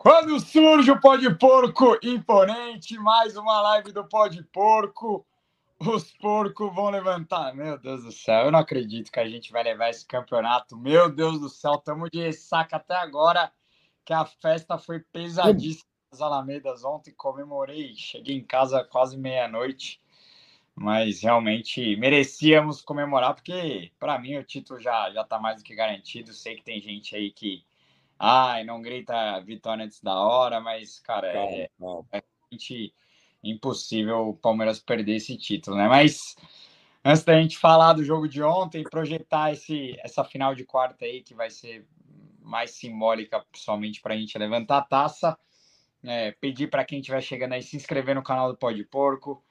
Quando surge o pó de porco imponente, mais uma live do pó de porco. Os porcos vão levantar. Meu Deus do céu, eu não acredito que a gente vai levar esse campeonato. Meu Deus do céu, estamos de ressaca até agora, que a festa foi pesadíssima nas Alamedas ontem. Comemorei, cheguei em casa quase meia-noite. Mas realmente merecíamos comemorar, porque para mim o título já, já tá mais do que garantido. Sei que tem gente aí que ai, não grita vitória antes da hora, mas, cara, é, é realmente impossível o Palmeiras perder esse título, né? Mas antes da gente falar do jogo de ontem, projetar esse, essa final de quarta aí, que vai ser mais simbólica, pessoalmente, para a gente levantar a taça. É, pedir para quem estiver chegando aí se inscrever no canal do Pode Porco,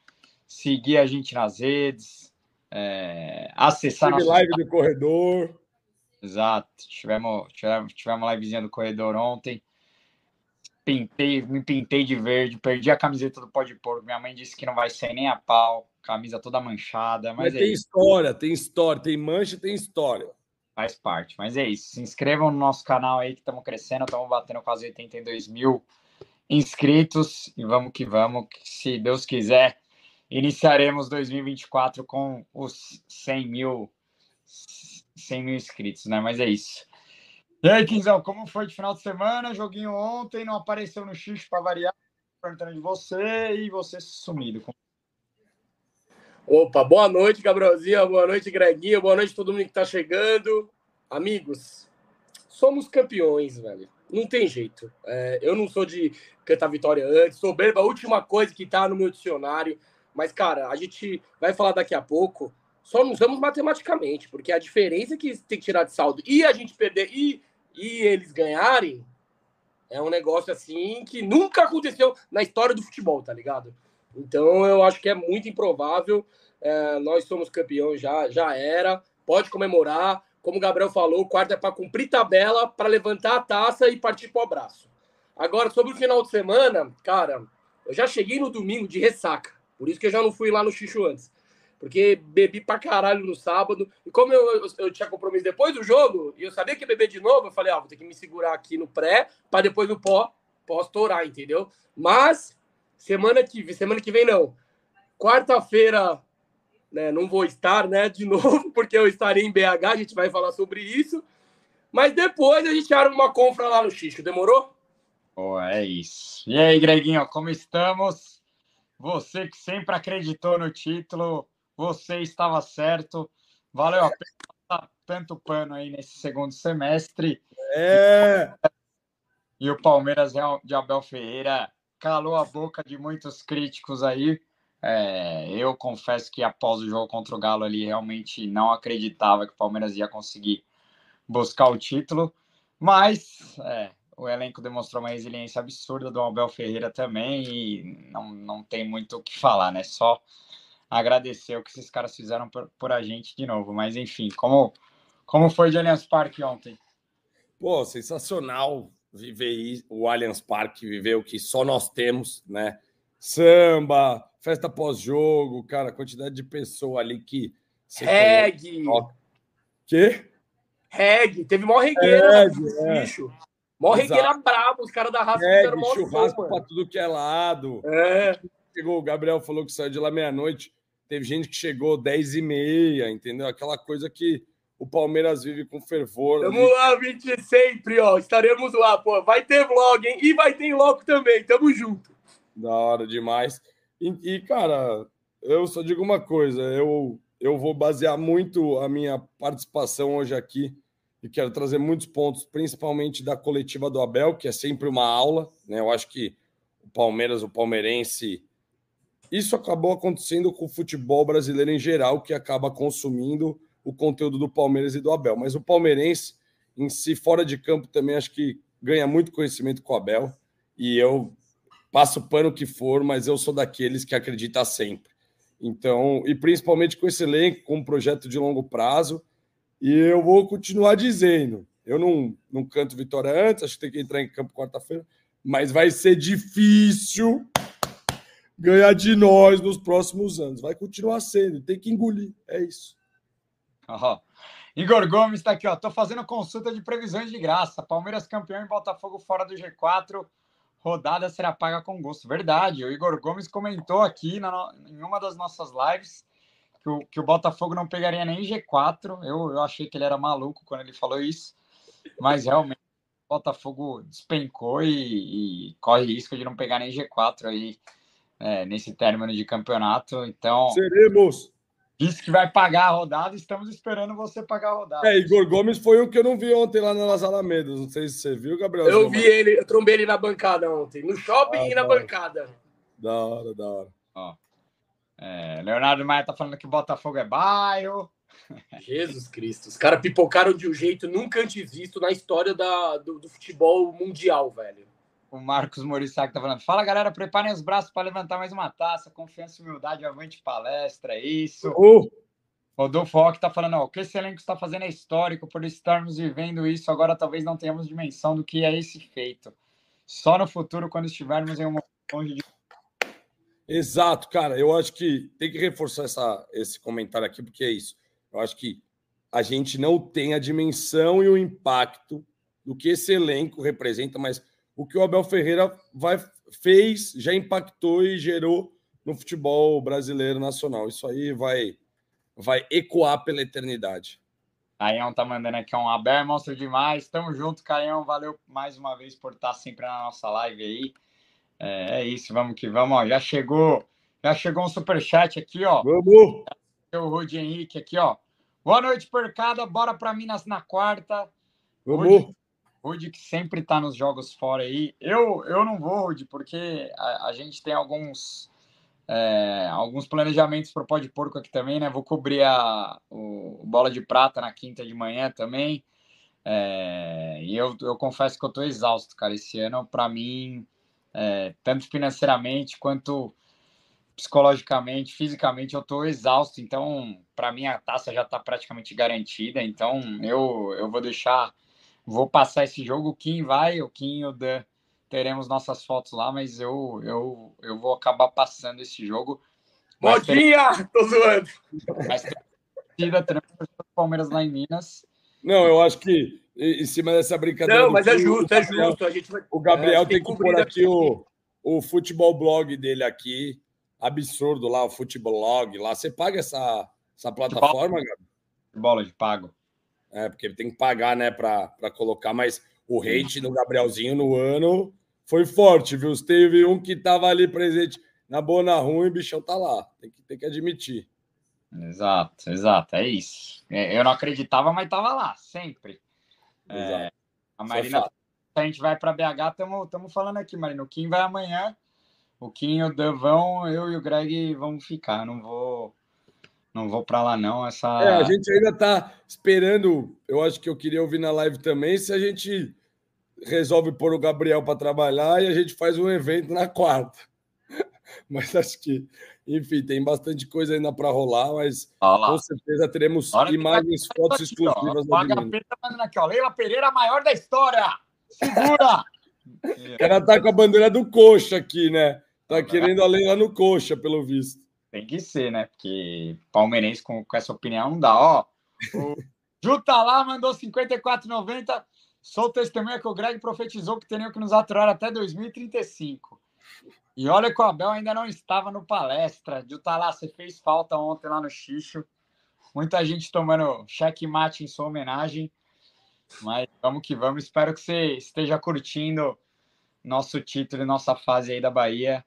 seguir a gente nas redes, é, acessar nosso live do corredor. Exato. Tivemos, tivemos, tivemos uma livezinha do corredor ontem. Pintei, me pintei de verde, perdi a camiseta do Pó de Porco. Minha mãe disse que não vai ser nem a pau, camisa toda manchada. Mas, mas é tem isso. história, tem história, tem mancha, tem história. Faz parte, mas é isso. Se inscrevam no nosso canal aí que estamos crescendo, estamos batendo quase 82 mil inscritos e vamos que vamos. Que, se Deus quiser, iniciaremos 2024 com os 100 mil 100 mil inscritos, né? Mas é isso. E aí, Quinzão, como foi de final de semana? Joguinho ontem, não apareceu no X para variar, perguntando de você e você sumido. Opa, boa noite, Gabrielzinho, boa noite, Greguinho, boa noite todo mundo que tá chegando. Amigos, somos campeões, velho. Não tem jeito. É, eu não sou de cantar vitória antes, soberba, a última coisa que tá no meu dicionário. Mas, cara, a gente vai falar daqui a pouco só não usamos matematicamente, porque a diferença que tem que tirar de saldo e a gente perder e, e eles ganharem é um negócio assim que nunca aconteceu na história do futebol, tá ligado? Então eu acho que é muito improvável. É, nós somos campeões, já, já era. Pode comemorar. Como o Gabriel falou, o quarto é para cumprir tabela, para levantar a taça e partir para o abraço. Agora, sobre o final de semana, cara, eu já cheguei no domingo de ressaca. Por isso que eu já não fui lá no Xixo antes porque bebi pra caralho no sábado. E como eu, eu, eu, tinha compromisso depois do jogo, e eu sabia que ia beber de novo, eu falei, ah, vou ter que me segurar aqui no pré, para depois no pó, posso entendeu? Mas, semana que, semana que vem não. Quarta-feira, né, não vou estar, né, de novo, porque eu estarei em BH, a gente vai falar sobre isso. Mas depois a gente arma uma compra lá no Xixo, demorou? Oh, é isso. E aí, Greguinho, como estamos? Você que sempre acreditou no título, você estava certo. Valeu a pena tanto pano aí nesse segundo semestre. É. E o Palmeiras de Abel Ferreira calou a boca de muitos críticos aí. É, eu confesso que após o jogo contra o Galo ali, realmente não acreditava que o Palmeiras ia conseguir buscar o título. Mas é, o elenco demonstrou uma resiliência absurda do Abel Ferreira também e não, não tem muito o que falar, né? Só agradecer o que esses caras fizeram por, por a gente de novo. Mas enfim, como, como foi de Allianz Parque ontem? Pô, sensacional viver o Allianz Parque, viver o que só nós temos, né? Samba, festa pós-jogo, cara, quantidade de pessoa ali que. Reggae! Quê? Reggae, teve mó regueira, é. bicho. Mó regueira brabo, os caras da raça fizeram mó churrasco som, pra tudo que é lado. É. Chegou, o Gabriel falou que saiu de lá meia-noite. Teve gente que chegou 10 e meia, entendeu? Aquela coisa que o Palmeiras vive com fervor. Tamo ali. lá, 20 sempre, ó. Estaremos lá, pô. Vai ter vlog, hein? E vai ter logo também. Tamo junto. Da hora demais. E, e, cara, eu só digo uma coisa. Eu, eu vou basear muito a minha participação hoje aqui e quero trazer muitos pontos, principalmente da coletiva do Abel, que é sempre uma aula, né? Eu acho que o Palmeiras, o palmeirense isso acabou acontecendo com o futebol brasileiro em geral, que acaba consumindo o conteúdo do Palmeiras e do Abel. Mas o palmeirense, em si, fora de campo, também acho que ganha muito conhecimento com o Abel. E eu passo pano que for, mas eu sou daqueles que acredita sempre. Então, e principalmente com esse elenco, com um projeto de longo prazo. E eu vou continuar dizendo: eu não, não canto vitória antes, acho que tem que entrar em campo quarta-feira, mas vai ser difícil ganhar de nós nos próximos anos. Vai continuar sendo, tem que engolir. É isso. Igor Gomes está aqui, ó. Tô fazendo consulta de previsões de graça. Palmeiras campeão e Botafogo fora do G4. Rodada será paga com gosto. Verdade. O Igor Gomes comentou aqui na, em uma das nossas lives que o, que o Botafogo não pegaria nem G4. Eu, eu achei que ele era maluco quando ele falou isso. Mas realmente o Botafogo despencou e, e corre risco de não pegar nem G4 aí é, nesse término de campeonato. Então. Seremos! Disse que vai pagar a rodada, estamos esperando você pagar a rodada. É, Igor Gomes foi o que eu não vi ontem lá nas Alamedas. Não sei se você viu, Gabriel. Eu vi ele, eu trombei ele na bancada ontem, no shopping ah, e na bancada. Da hora, da hora. Ó, é, Leonardo Maia tá falando que Botafogo é bairro. Jesus Cristo, os caras pipocaram de um jeito nunca antes visto na história da, do, do futebol mundial, velho. O Marcos Morissac tá falando. Fala, galera, preparem os braços para levantar mais uma taça. Confiança e humildade, avante palestra, é isso. Uh! Rodolfo Roque tá falando, ó, o que esse elenco está fazendo é histórico, por estarmos vivendo isso, agora talvez não tenhamos dimensão do que é esse feito. Só no futuro, quando estivermos em um longe de. Exato, cara. Eu acho que tem que reforçar essa, esse comentário aqui, porque é isso. Eu acho que a gente não tem a dimensão e o impacto do que esse elenco representa, mas o que o Abel Ferreira vai, fez, já impactou e gerou no futebol brasileiro nacional. Isso aí vai, vai ecoar pela eternidade. Caião tá mandando aqui um Abel é monstro demais. Tamo junto, Caião. Valeu mais uma vez por estar sempre na nossa live aí. É, é isso, vamos que vamos. Ó. Já chegou, já chegou um super chat aqui, ó. Vamos. O Rudi Henrique aqui, ó. Boa noite, Percada. Bora para Minas na quarta. Vamos. Rude que sempre está nos jogos fora aí. Eu, eu não vou, Rude, porque a, a gente tem alguns é, alguns planejamentos para o pó de porco aqui também, né? Vou cobrir a o, bola de prata na quinta de manhã também. É, e eu, eu confesso que eu estou exausto, cara. Esse ano, para mim, é, tanto financeiramente quanto psicologicamente, fisicamente, eu estou exausto. Então, para mim, a taça já está praticamente garantida. Então, eu, eu vou deixar vou passar esse jogo. O Kim vai, o Kim e o Dan teremos nossas fotos lá, mas eu, eu, eu vou acabar passando esse jogo. Modinha! Ter... Tô zoando! Mas tem Palmeiras lá em Minas. Não, eu acho que em cima dessa brincadeira. Não, mas é justo, é justo. A gente vai... O Gabriel é, tem que pôr aqui, aqui o, o futebol blog dele aqui. Absurdo lá, o futebol blog lá. Você paga essa, essa plataforma, Gabriel? Bola de pago. É, porque ele tem que pagar, né, para colocar, mas o hate do Gabrielzinho no ano foi forte, viu? Teve um que tava ali presente na boa, na ruim, e o bichão tá lá. Tem que, tem que admitir. Exato, exato, é isso. É, eu não acreditava, mas tava lá, sempre. É, a é Marina, a gente vai para BH, estamos falando aqui, Marina. O Kim vai amanhã, o Kim o Dan vão, eu e o Greg vamos ficar. Não vou não vou para lá, não. Essa... É, a gente ainda está esperando. Eu acho que eu queria ouvir na live também. Se a gente resolve pôr o Gabriel para trabalhar e a gente faz um evento na quarta. Mas acho que, enfim, tem bastante coisa ainda para rolar, mas com certeza teremos imagens, fotos aqui, exclusivas. Ó, o HP tá mandando aqui, ó. Leila Pereira, maior da história! Segura! o cara tá com a bandeira do coxa aqui, né? Tá querendo a Leila no coxa, pelo visto. Tem que ser, né? Porque palmeirense com, com essa opinião não dá. Ó, o Ju tá lá, mandou 54,90. Sou testemunha que o Greg profetizou que teriam que nos aturar até 2035. E olha que o Abel ainda não estava no palestra. Ju tá lá, você fez falta ontem lá no Xixo. Muita gente tomando checkmate em sua homenagem. Mas vamos que vamos. Espero que você esteja curtindo nosso título e nossa fase aí da Bahia.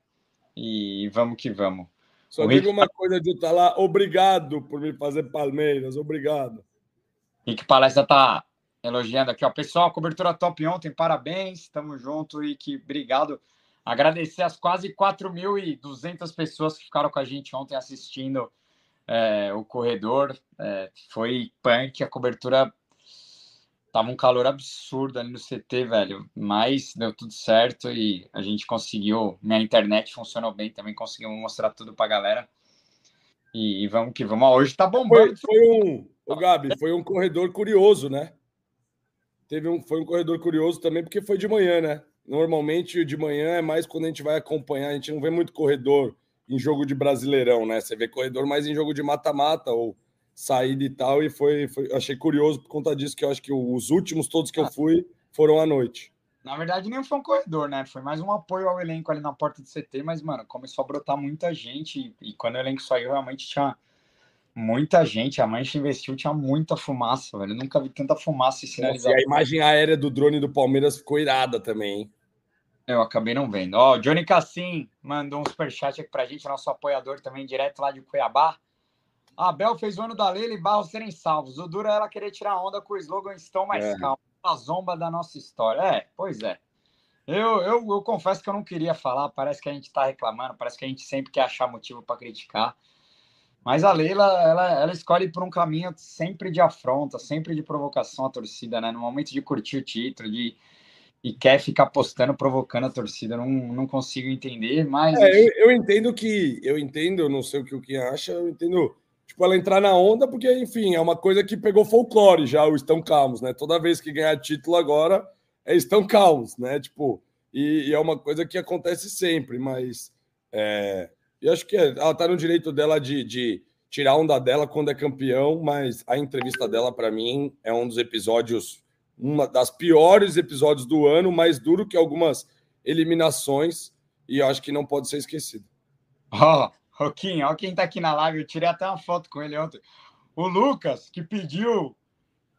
E vamos que vamos. Só digo uma coisa de estar lá. Obrigado por me fazer Palmeiras. Obrigado. Rick Palestra tá elogiando aqui, ó. Pessoal, cobertura top ontem, parabéns, estamos junto e que obrigado. Agradecer as quase 4.200 pessoas que ficaram com a gente ontem assistindo é, o corredor. É, foi punk, a cobertura Tava um calor absurdo ali no CT, velho. Mas deu tudo certo e a gente conseguiu. Minha internet funcionou bem também, conseguimos mostrar tudo pra galera. E, e vamos que vamos. Hoje tá bombando. Foi, foi um. O Gabi, foi um corredor curioso, né? Teve um, foi um corredor curioso também, porque foi de manhã, né? Normalmente de manhã é mais quando a gente vai acompanhar, a gente não vê muito corredor em jogo de brasileirão, né? Você vê corredor mais em jogo de mata-mata ou saída e tal, e foi, foi achei curioso por conta disso, que eu acho que os últimos todos que eu ah. fui foram à noite. Na verdade, nem foi um corredor, né? Foi mais um apoio ao elenco ali na porta do CT, mas, mano, começou a brotar muita gente, e, e quando o elenco saiu, realmente tinha muita gente. A Mancha investiu, tinha muita fumaça, velho. Eu nunca vi tanta fumaça e sinalização. E a imagem aérea do drone do Palmeiras ficou irada também, hein? Eu acabei não vendo. Ó, Johnny Cassim mandou um superchat aqui pra gente, nosso apoiador também, direto lá de Cuiabá. A Abel fez o ano da Leila e Barros serem salvos. O duro é ela querer tirar onda com o slogan Estão Mais é. Calmos. A zomba da nossa história. É, pois é. Eu, eu, eu confesso que eu não queria falar. Parece que a gente tá reclamando, parece que a gente sempre quer achar motivo para criticar. Mas a Leila, ela, ela escolhe por um caminho sempre de afronta, sempre de provocação à torcida, né? No momento de curtir o título, de e quer ficar postando, provocando a torcida. Não, não consigo entender, mas. É, eu, eu, entendo que. Eu entendo, eu não sei o que o Kim acha, eu entendo. Tipo, ela entrar na onda, porque, enfim, é uma coisa que pegou folclore já, o Estão Calmos, né? Toda vez que ganhar título agora, é Estão Calmos, né? Tipo, e, e é uma coisa que acontece sempre, mas. É, eu acho que ela tá no direito dela de, de tirar onda dela quando é campeão, mas a entrevista dela, para mim, é um dos episódios uma das piores episódios do ano, mais duro que algumas eliminações, e eu acho que não pode ser esquecido. Oh, Roquinho, ó quem tá aqui na live, eu tirei até uma foto com ele ontem. O Lucas, que pediu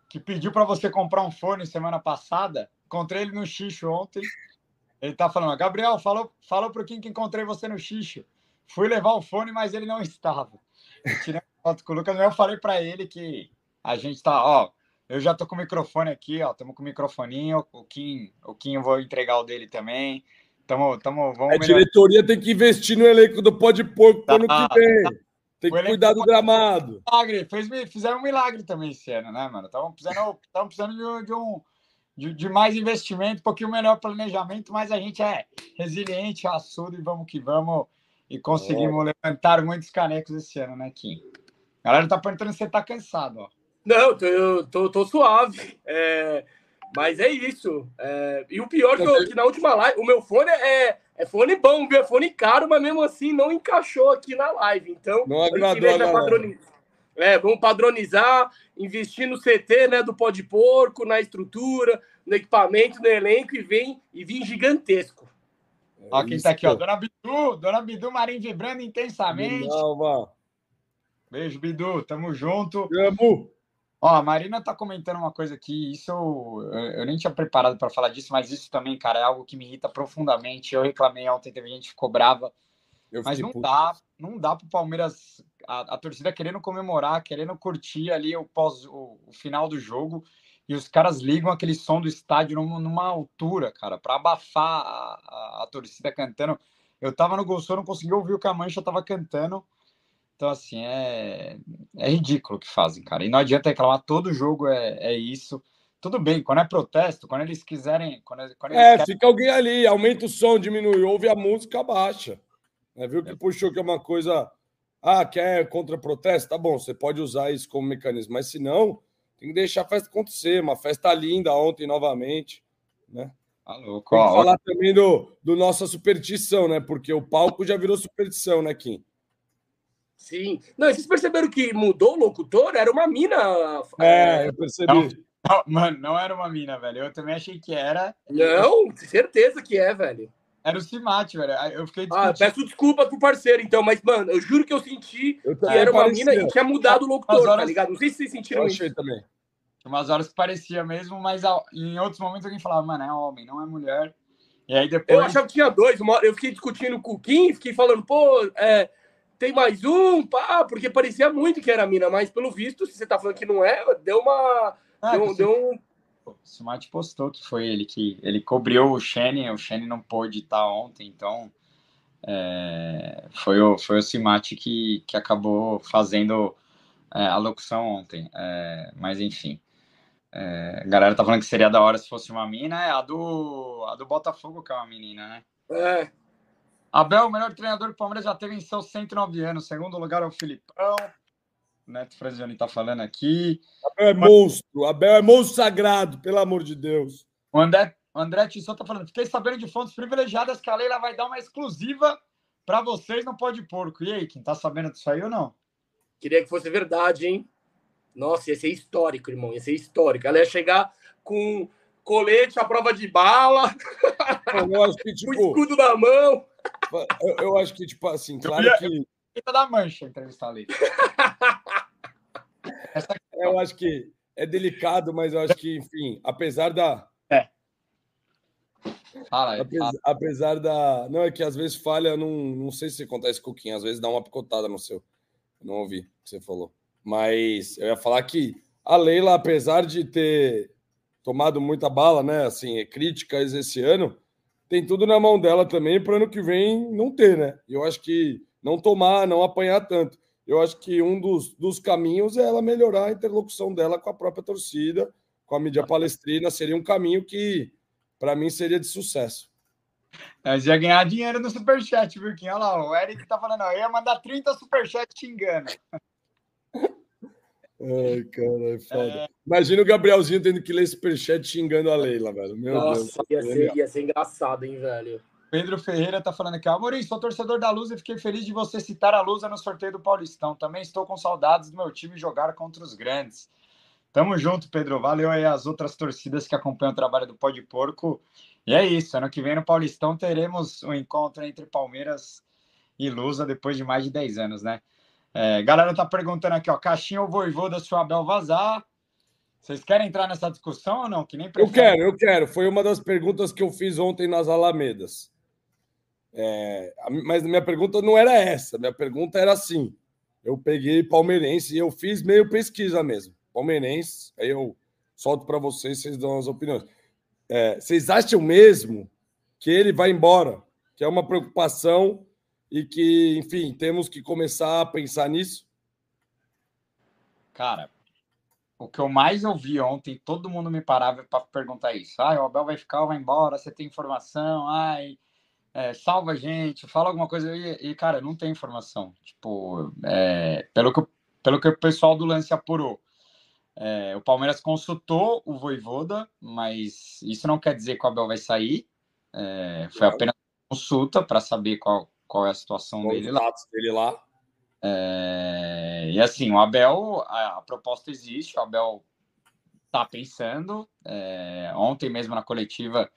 que pediu para você comprar um fone semana passada, encontrei ele no xixo ontem. Ele tá falando, Gabriel, falou, falou pro Kim que encontrei você no xixo. Fui levar o fone, mas ele não estava. Eu tirei foto com o Lucas, eu falei para ele que a gente tá, ó, eu já tô com o microfone aqui, ó. Estamos com o microfoninho. O Kim, o Kim, eu vou entregar o dele também. Tamo, tamo, vamos a diretoria tem que investir no elenco do Pó de Porco tá, ano que vem. Tem que cuidar do gramado. Milagre, fez, fizeram um milagre também esse ano, né, mano? Estamos precisando, precisando de, de um de, de, mais investimento, um pouquinho melhor planejamento, mas a gente é resiliente, assudo e vamos que vamos. E conseguimos é. levantar muitos canecos esse ano, né, Kim? A galera tá perguntando se você tá cansado, ó. Não, tô, tô, tô suave. É, mas é isso. É, e o pior que, eu, que, na última live, o meu fone é, é fone bom, viu? É fone caro, mas mesmo assim não encaixou aqui na live. Então, não agradou, É, vamos padronizar, investir no CT, né, do pó de porco, na estrutura, no equipamento, no elenco e vem e vem gigantesco. Ó, quem tá aqui, ó, Dona Bidu, Dona Bidu Marim vibrando intensamente. Não, Beijo, Bidu, tamo junto. Tamo. Ó, a Marina tá comentando uma coisa aqui, isso eu, eu nem tinha preparado para falar disso, mas isso também, cara, é algo que me irrita profundamente. Eu reclamei ontem, teve gente que ficou brava. Eu mas não puto. dá, não dá pro Palmeiras, a, a, torcida querendo comemorar, querendo curtir ali o, pós, o, o, final do jogo, e os caras ligam aquele som do estádio numa, numa altura, cara, para abafar a, a, a, torcida cantando. Eu tava no Gol não consegui ouvir o que a Mancha tava cantando. Então, assim, é, é ridículo o que fazem, cara. E não adianta reclamar, todo jogo é, é isso. Tudo bem, quando é protesto, quando eles quiserem. Quando, quando eles é, querem... fica alguém ali, aumenta o som, diminui, ouve a música, baixa. É, viu que é. puxou que é uma coisa. Ah, quer contra protesto? Tá bom, você pode usar isso como mecanismo, mas se não, tem que deixar a festa acontecer. Uma festa linda ontem novamente, né? Tá louco. falar também do, do nossa superstição, né? Porque o palco já virou superstição, né, Kim? Sim. Não, vocês perceberam que mudou o locutor? Era uma mina. É, é... eu percebi. Não, não, mano, não era uma mina, velho. Eu também achei que era. Não, certeza que é, velho. Era o Cimate, velho. Eu fiquei Ah, peço desculpa pro parceiro, então, mas, mano, eu juro que eu senti eu que era uma parecia. mina e tinha mudado o locutor, tá horas... tá ligado? Não sei se vocês sentiram eu achei isso. também. Umas horas que parecia mesmo, mas em outros momentos alguém falava, mano, é homem, não é mulher. E aí depois. Eu achava que tinha dois. Eu fiquei discutindo com o Kim, fiquei falando, pô, é tem mais um, pá, porque parecia muito que era mina, mas pelo visto, se você tá falando que não é, deu uma. Ah, deu, deu um. O Smart postou que foi ele que ele cobriu o Shane, o Shane não pôde estar ontem, então é, foi o foi o Simati que, que acabou fazendo é, a locução ontem, é, mas enfim. É, a galera tá falando que seria da hora se fosse uma mina, é a do, a do Botafogo que é uma menina, né? É, Abel, o melhor treinador que o Palmeiras já teve em seus 109 anos. Segundo lugar é o Filipão. O Neto Frazioni está falando aqui. Abel é monstro. Abel é monstro sagrado, pelo amor de Deus. O André, o André Tissot está falando. Fiquei sabendo de fontes privilegiadas que a Leila vai dar uma exclusiva para vocês no Pode Porco. E aí, quem está sabendo disso aí ou não? Queria que fosse verdade, hein? Nossa, ia ser histórico, irmão. Ia ser histórico. Ela ia chegar com colete à prova de bala. Eu acho que, tipo, o escudo na mão. Eu, eu, acho que, tipo, assim, claro eu ia, que. da mancha entrevistar ali. eu acho que é delicado, mas eu acho que, enfim, apesar da. É. Fala aí, apesar, fala. apesar, da. Não, é que às vezes falha, não, não sei se acontece com o Kim, às vezes dá uma picotada no seu. Não ouvi o que você falou. Mas eu ia falar que a Leila, apesar de ter tomado muita bala, né? Assim, críticas esse ano, tem tudo na mão dela também para ano que vem não ter, né? Eu acho que não tomar, não apanhar tanto. Eu acho que um dos, dos caminhos é ela melhorar a interlocução dela com a própria torcida, com a mídia palestrina. Seria um caminho que, para mim, seria de sucesso. Mas ia ganhar dinheiro no superchat, viu, Olha lá, o Eric tá falando, eu ia mandar 30 superchats xingando. Ai, cara, é foda. É... Imagina o Gabrielzinho tendo que ler superchat xingando a Leila, velho. Meu Nossa, Deus. Ia ser, ia ser engraçado, hein, velho. Pedro Ferreira tá falando aqui, Amorim, sou torcedor da Luz e fiquei feliz de você citar a Lusa no sorteio do Paulistão. Também estou com saudades do meu time jogar contra os grandes. Tamo junto, Pedro. Valeu aí as outras torcidas que acompanham o trabalho do Pó de Porco. E é isso, ano que vem no Paulistão teremos um encontro entre Palmeiras e Lusa depois de mais de 10 anos, né? É, galera tá perguntando aqui, ó, caixinha ou voivoda se o Abel vazar. Vocês querem entrar nessa discussão ou não? Que nem Eu quero, eu quero. Foi uma das perguntas que eu fiz ontem nas Alamedas. É, mas minha pergunta não era essa. Minha pergunta era assim. Eu peguei palmeirense e eu fiz meio pesquisa mesmo. Palmeirense, aí eu solto para vocês, vocês dão as opiniões. É, vocês acham mesmo que ele vai embora? Que é uma preocupação e que, enfim, temos que começar a pensar nisso? Cara, o que eu mais ouvi ontem, todo mundo me parava para perguntar isso. Ah, o Abel vai ficar ou vai embora? Você tem informação? Ai, é, salva a gente, fala alguma coisa. E, e cara, não tem informação. Tipo, é, pelo, que, pelo que o pessoal do lance apurou, é, o Palmeiras consultou o Voivoda, mas isso não quer dizer que o Abel vai sair. É, foi apenas consulta para saber qual, qual é a situação dele lá. dele lá. É, e assim, o Abel, a, a, proposta existe, o Abel tá pensando. É, ontem mesmo na coletiva,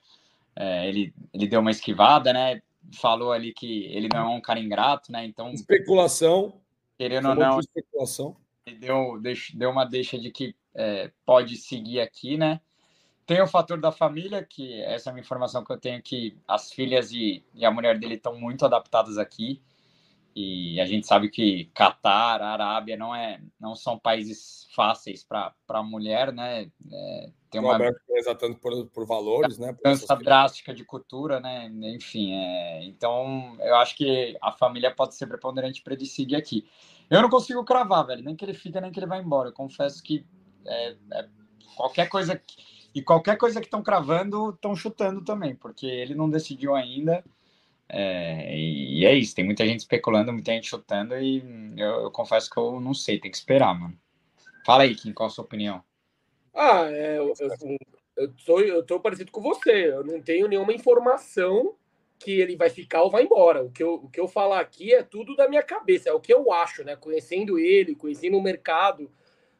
é, ele, ele deu uma esquivada, né? Falou ali que ele não é um cara ingrato, né? Então. Especulação. Querendo ou não. Especulação. Ele deu, deu uma deixa de que é, pode seguir aqui, né? Tem o fator da família, que essa é uma informação que eu tenho que as filhas e, e a mulher dele estão muito adaptadas aqui. E a gente sabe que Catar, Arábia não é, não são países fáceis para a mulher, né? É, tem uma exatamente por, por valores, né? Mudança drástica de cultura, né? Enfim, é, então eu acho que a família pode ser preponderante para ele seguir aqui. Eu não consigo cravar, velho, nem que ele fica, nem que ele vai embora. Eu confesso que é, é qualquer coisa que e qualquer coisa que estão cravando, estão chutando também, porque ele não decidiu ainda. É, e é isso, tem muita gente especulando, muita gente chutando, e eu, eu, confesso que eu não sei, tem que esperar, mano. Fala aí, Kim, qual a sua opinião? Ah, é, eu, eu, eu, eu tô parecido com você, eu não tenho nenhuma informação que ele vai ficar ou vai embora. O que, eu, o que eu falar aqui é tudo da minha cabeça, é o que eu acho, né? Conhecendo ele, conhecendo o mercado,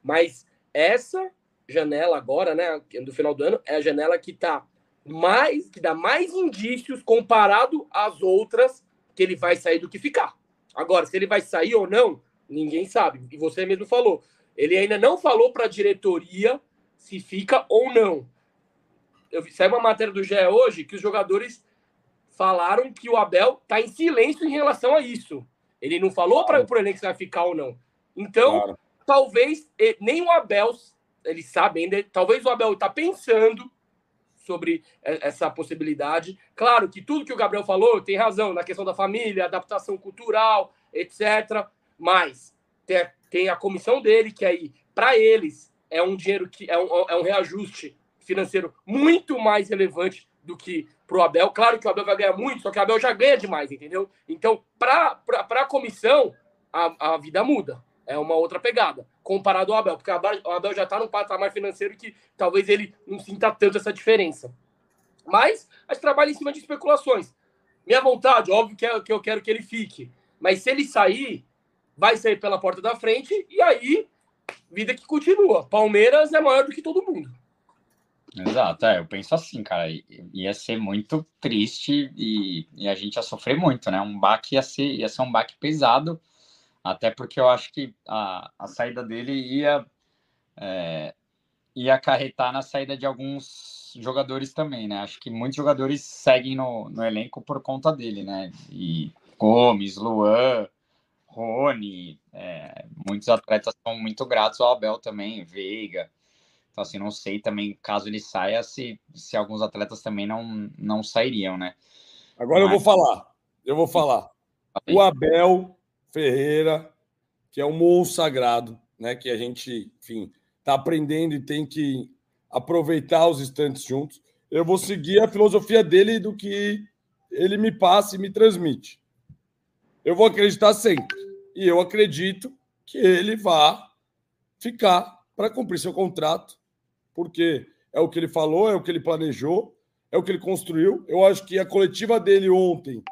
mas essa janela agora, né, do final do ano, é a janela que tá mais, que dá mais indícios comparado às outras que ele vai sair do que ficar. Agora, se ele vai sair ou não, ninguém sabe. E você mesmo falou, ele ainda não falou para a diretoria se fica ou não. Eu vi, saiu uma matéria do GE hoje que os jogadores falaram que o Abel tá em silêncio em relação a isso. Ele não falou para o elenco se vai ficar ou não. Então, claro. talvez nem o Abel eles sabem ainda. Talvez o Abel está pensando sobre essa possibilidade. Claro que tudo que o Gabriel falou tem razão na questão da família, adaptação cultural, etc. Mas tem, tem a comissão dele, que aí, para eles, é um dinheiro que é um, é um reajuste financeiro muito mais relevante do que para o Abel. Claro que o Abel vai ganhar muito, só que o Abel já ganha demais, entendeu? Então, para a comissão, a, a vida muda é uma outra pegada, comparado ao Abel, porque o Abel já está num patamar financeiro que talvez ele não sinta tanto essa diferença. Mas a gente trabalha em cima de especulações. Minha vontade, óbvio que, é, que eu quero que ele fique, mas se ele sair, vai sair pela porta da frente, e aí vida que continua. Palmeiras é maior do que todo mundo. Exato, é, eu penso assim, cara, ia ser muito triste e, e, a gente ia sofrer muito, né? Um baque ia ser, ia ser um baque pesado, até porque eu acho que a, a saída dele ia, é, ia acarretar na saída de alguns jogadores também, né? Acho que muitos jogadores seguem no, no elenco por conta dele, né? E Gomes, Luan, Rony, é, muitos atletas são muito gratos ao Abel também, Veiga. Então, assim, não sei também, caso ele saia, se, se alguns atletas também não, não sairiam, né? Agora Mas... eu vou falar. Eu vou falar. O Abel Ferreira, que é um monstro sagrado, né? Que a gente, enfim, tá aprendendo e tem que aproveitar os instantes juntos. Eu vou seguir a filosofia dele do que ele me passa e me transmite. Eu vou acreditar sempre. E eu acredito que ele vá ficar para cumprir seu contrato porque é o que ele falou, é o que ele planejou, é o que ele construiu. Eu acho que a coletiva dele ontem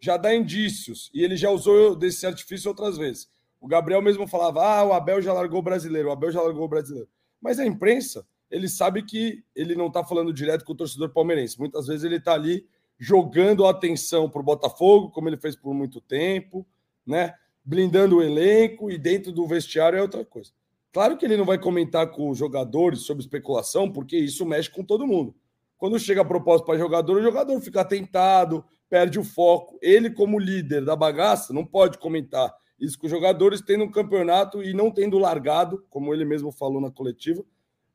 já dá indícios, e ele já usou desse artifício outras vezes. O Gabriel mesmo falava: ah, o Abel já largou o brasileiro, o Abel já largou o brasileiro. Mas a imprensa, ele sabe que ele não está falando direto com o torcedor palmeirense. Muitas vezes ele está ali jogando atenção para o Botafogo, como ele fez por muito tempo, né? blindando o elenco, e dentro do vestiário é outra coisa. Claro que ele não vai comentar com os jogadores sobre especulação, porque isso mexe com todo mundo. Quando chega a proposta para jogador, o jogador fica tentado, perde o foco. Ele, como líder da bagaça, não pode comentar isso com os jogadores, tendo um campeonato e não tendo largado, como ele mesmo falou na coletiva,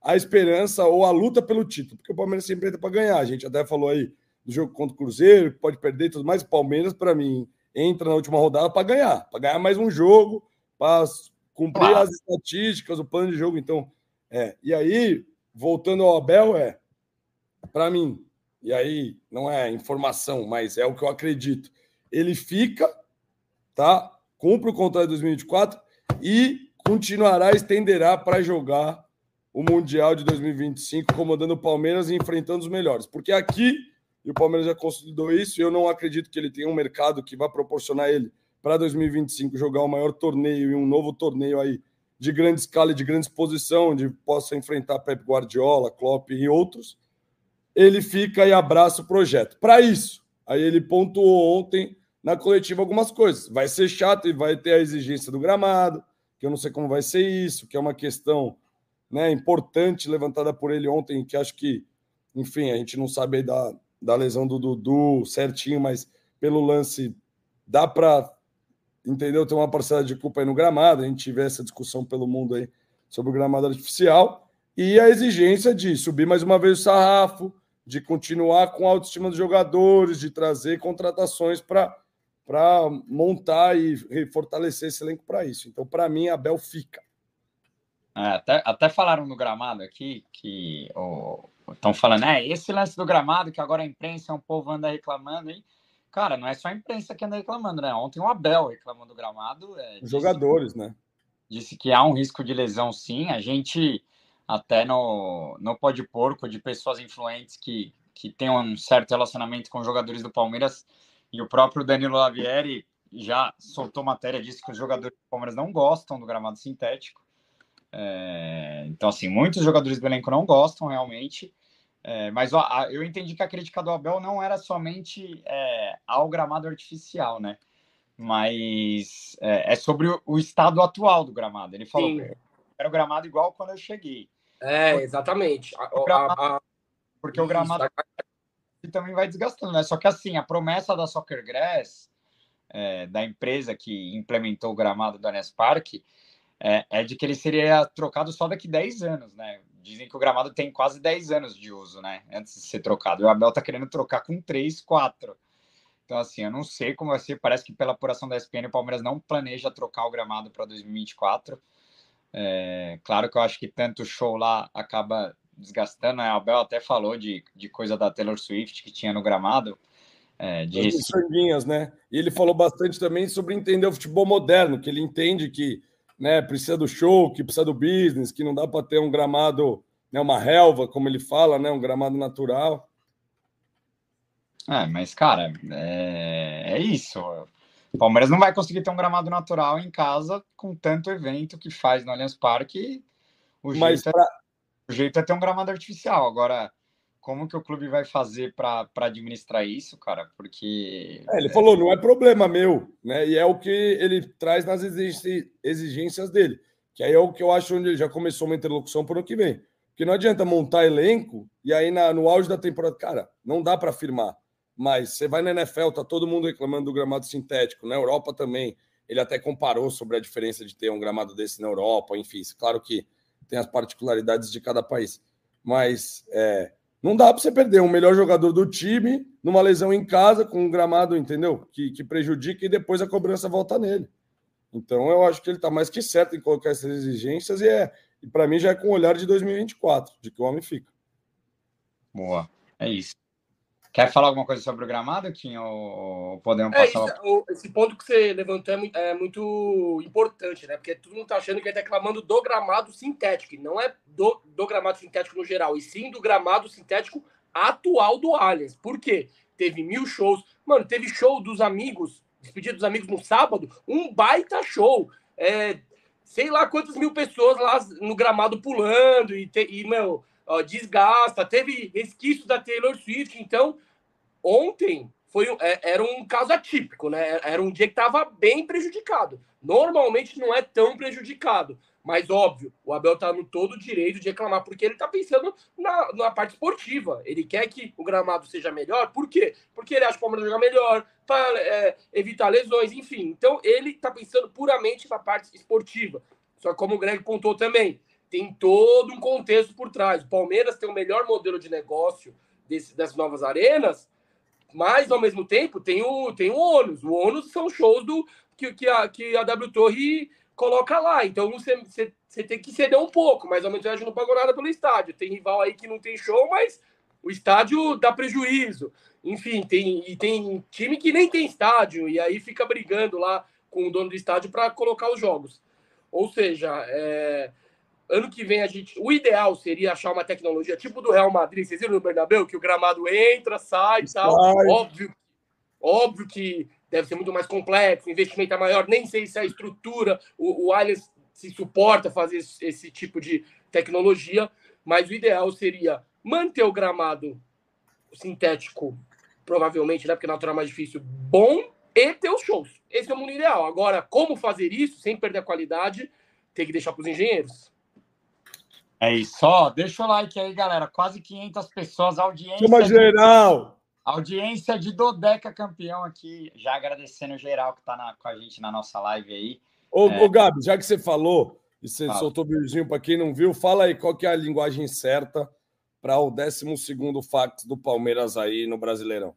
a esperança ou a luta pelo título, porque o Palmeiras sempre entra para ganhar. A gente até falou aí do jogo contra o Cruzeiro, pode perder e tudo mais. O Palmeiras, para mim, entra na última rodada para ganhar, para ganhar mais um jogo, para cumprir claro. as estatísticas, o plano de jogo. Então, é. E aí, voltando ao Abel, é para mim, e aí não é informação, mas é o que eu acredito. Ele fica, tá? Cumpre o contrato de 2024 e continuará, estenderá para jogar o Mundial de 2025, comandando o Palmeiras e enfrentando os melhores. Porque aqui, e o Palmeiras já consolidou isso, eu não acredito que ele tenha um mercado que vá proporcionar ele para 2025 jogar o maior torneio e um novo torneio aí de grande escala e de grande exposição, onde possa enfrentar Pep Guardiola, Klopp e outros, ele fica e abraça o projeto. Para isso, aí ele pontuou ontem na coletiva algumas coisas. Vai ser chato e vai ter a exigência do gramado, que eu não sei como vai ser isso, que é uma questão né, importante levantada por ele ontem, que acho que, enfim, a gente não sabe da, da lesão do Dudu certinho, mas pelo lance dá para entendeu? Tem uma parcela de culpa aí no gramado, a gente tiver essa discussão pelo mundo aí sobre o gramado artificial, e a exigência de subir mais uma vez o sarrafo, de continuar com a autoestima dos jogadores, de trazer contratações para montar e fortalecer esse elenco para isso. Então, para mim, a Bel fica. É, até, até falaram no gramado aqui que estão falando, é, esse lance do gramado que agora a imprensa, um povo anda reclamando, hein? Cara, não é só a imprensa que anda reclamando, né? Ontem o Abel reclamando do gramado. É, Os jogadores, né? Disse que há um risco de lesão, sim. A gente, até no, no pó de porco, de pessoas influentes que, que têm um certo relacionamento com os jogadores do Palmeiras, e o próprio Danilo Lavieri já soltou matéria, disse que os jogadores do Palmeiras não gostam do gramado sintético. É, então, assim, muitos jogadores do elenco não gostam realmente. É, mas ó, eu entendi que a crítica do Abel não era somente é, ao gramado artificial, né? Mas é, é sobre o, o, estado atual do gramado. Ele falou que era o gramado igual quando eu cheguei. É, exatamente. O gramado, a, a... Porque o gramado também vai desgastando, né? Só que assim, a promessa da Soccer Grass, é, da empresa que implementou o gramado do Anes Park, é, é, de que ele seria trocado só daqui 10 anos, né? Dizem que o gramado tem quase 10 anos de uso, né? Antes de ser trocado. E o Abel tá querendo trocar com 3, 4. Então, assim, eu não sei como vai ser. Parece que pela apuração da ESPN, o Palmeiras não planeja trocar o gramado para 2024. É, claro que eu acho que tanto show lá acaba desgastando. Né? O Abel até falou de, de coisa da Taylor Swift que tinha no gramado. É, de... sanguinhas, né? E ele falou bastante também sobre entender o futebol moderno, que ele entende que né, precisa do show, que precisa do business, que não dá para ter um gramado, né, uma relva, como ele fala, né, um gramado natural. É, mas, cara, é, é isso. O Palmeiras não vai conseguir ter um gramado natural em casa com tanto evento que faz no Allianz Parque. O Mas jeito, pra... é, o jeito é ter um gramado artificial. Agora, como que o clube vai fazer para administrar isso, cara? Porque. É, ele falou, não é problema meu, né? E é o que ele traz nas exigências dele. Que aí é o que eu acho onde ele já começou uma interlocução para o ano que vem. Porque não adianta montar elenco e aí na, no auge da temporada, cara, não dá para afirmar. Mas você vai na NFL, tá todo mundo reclamando do gramado sintético, na Europa também. Ele até comparou sobre a diferença de ter um gramado desse na Europa, enfim, claro que tem as particularidades de cada país. Mas é, não dá para você perder um melhor jogador do time numa lesão em casa com um gramado, entendeu? Que, que prejudica e depois a cobrança volta nele. Então eu acho que ele está mais que certo em colocar essas exigências e é e para mim já é com o olhar de 2024, de que o homem fica. Boa, é isso. Quer falar alguma coisa sobre o gramado, Kim? Ou podemos é passar? Isso, esse ponto que você levantou é, é muito importante, né? Porque todo mundo tá achando que ele tá reclamando do gramado sintético, e não é do, do gramado sintético no geral, e sim do gramado sintético atual do Allianz. Por quê? Teve mil shows. Mano, teve show dos amigos, despedida dos amigos no sábado, um baita show. É, sei lá quantas mil pessoas lá no gramado pulando e, te, e meu, ó, desgasta. Teve resquícios da Taylor Swift. Então, ontem foi, é, era um caso atípico, né? Era um dia que estava bem prejudicado. Normalmente não é tão prejudicado. Mas, óbvio, o Abel está no todo direito de reclamar, porque ele está pensando na, na parte esportiva. Ele quer que o gramado seja melhor. Por quê? Porque ele acha que o Palmeiras jogar melhor, para é, evitar lesões, enfim. Então, ele está pensando puramente na parte esportiva. Só como o Greg pontou também, tem todo um contexto por trás. O Palmeiras tem o melhor modelo de negócio desse, das novas arenas, mas, ao mesmo tempo, tem o, tem o ônus. O ônus são shows do, que, que, a, que a W Torre coloca lá. Então você, você, você tem que ceder um pouco, mas ao a gente não pagou nada pelo estádio. Tem rival aí que não tem show, mas o estádio dá prejuízo. Enfim, tem, e tem time que nem tem estádio, e aí fica brigando lá com o dono do estádio para colocar os jogos. Ou seja, é, ano que vem a gente. O ideal seria achar uma tecnologia tipo do Real Madrid. Vocês viram no Bernabéu que o gramado entra, sai e tal. Óbvio, óbvio que deve ser muito mais complexo, o investimento é maior, nem sei se a estrutura, o, o Allianz se suporta fazer esse, esse tipo de tecnologia, mas o ideal seria manter o gramado sintético, provavelmente, né, porque natural é mais difícil, bom e ter os shows. Esse é o mundo ideal. Agora, como fazer isso sem perder a qualidade, tem que deixar para os engenheiros. É isso, ó. Deixa o like aí, galera. Quase 500 pessoas, audiência. Chama geral! Audiência de Dodeca campeão aqui, já agradecendo geral que está com a gente na nossa live aí. Ô, é... ô Gabi, já que você falou, e você fala. soltou o beijinho para quem não viu, fala aí qual que é a linguagem certa para o 12 fax do Palmeiras aí no Brasileirão.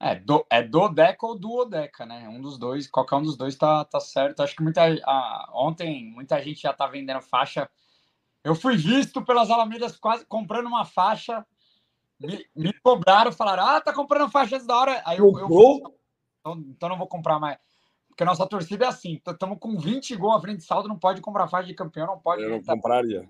É, do, é Dodeca ou Duodeca, né? Um dos dois, qualquer um dos dois tá, tá certo. Acho que muita, a, ontem muita gente já tá vendendo faixa. Eu fui visto pelas Alamedas quase comprando uma faixa me, me cobraram, falaram: ah, tá comprando faixas da hora. Aí eu, eu então, então não vou comprar mais. Porque a nossa torcida é assim: estamos com 20 gols à frente de saldo, não pode comprar faixa de campeão, não pode. Eu não compraria.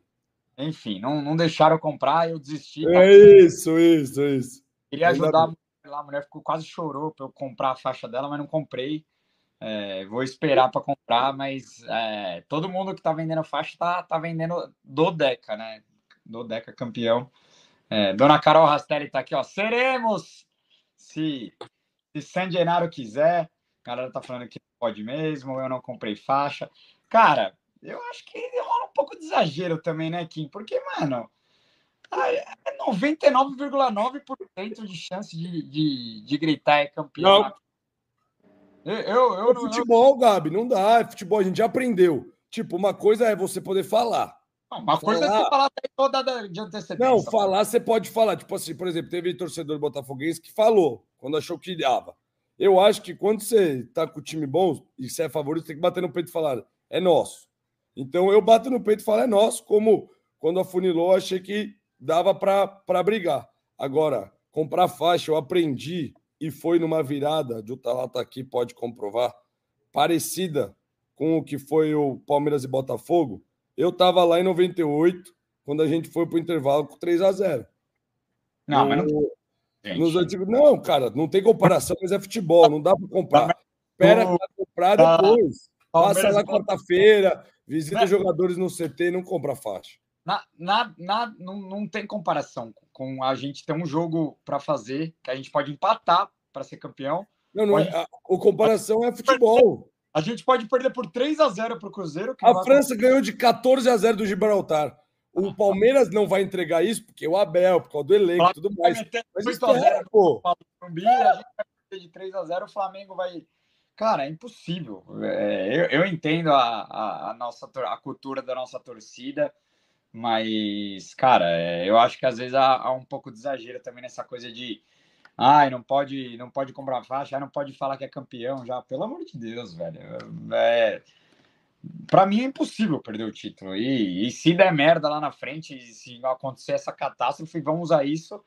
Enfim, não, não deixaram eu comprar, eu desisti. É isso, isso, isso. Queria ajudar a mulher, ficou quase chorou para eu comprar a faixa dela, mas não comprei. É, vou esperar para comprar, mas é, todo mundo que está vendendo faixa tá, tá vendendo do Deca, né? Do Deca campeão. É, Dona Carol Rastelli está aqui, ó. Seremos! Se, se San Genaro quiser. A galera tá falando que pode mesmo, eu não comprei faixa. Cara, eu acho que rola um pouco de exagero também, né, Kim? Porque, mano, é 99,9% de chance de, de, de gritar é campeão. Não. Eu, eu, eu, é futebol. Gabi, não dá. É futebol, a gente já aprendeu. Tipo, uma coisa é você poder falar. Uma coisa falar... é você falar toda de antecedência. Não, falar você pode falar. Tipo assim, por exemplo, teve torcedor botafoguense que falou quando achou que dava. Eu acho que quando você tá com o time bom e você é favorito, tem que bater no peito e falar, é nosso. Então eu bato no peito e falo, é nosso, como quando afunilou, achei que dava para brigar. Agora, comprar faixa, eu aprendi e foi numa virada, de Utalá tá aqui, pode comprovar, parecida com o que foi o Palmeiras e Botafogo eu estava lá em 98, quando a gente foi para o intervalo com 3 a 0 Não, no, mas não. Nos antigos, não, cara, não tem comparação, mas é futebol, não dá para comprar. Espera oh, comprar depois. Passa lá quarta-feira, visita jogadores no CT e não compra faixa. Na, na, na, não, não tem comparação com a gente ter um jogo para fazer, que a gente pode empatar para ser campeão. Não, não é, a, a comparação é futebol. A gente pode perder por 3 a 0 para o Cruzeiro. a França ganhou de 14 a 0 do Gibraltar. O ah, Palmeiras não vai entregar isso porque o Abel, por causa do elenco e tudo mais. Mas 8 a 0 pô. a gente vai perder de 3 a 0 o Flamengo vai. Cara, é impossível. É, eu, eu, entendo a, a, a, nossa a cultura da nossa torcida, mas, cara, é, eu acho que às vezes há, há um pouco de exagero também nessa coisa de Ai, não pode, não pode comprar faixa, não pode falar que é campeão já. Pelo amor de Deus, velho. É, para mim é impossível perder o título. E, e, se der merda lá na frente, se acontecer essa catástrofe, vamos a isso.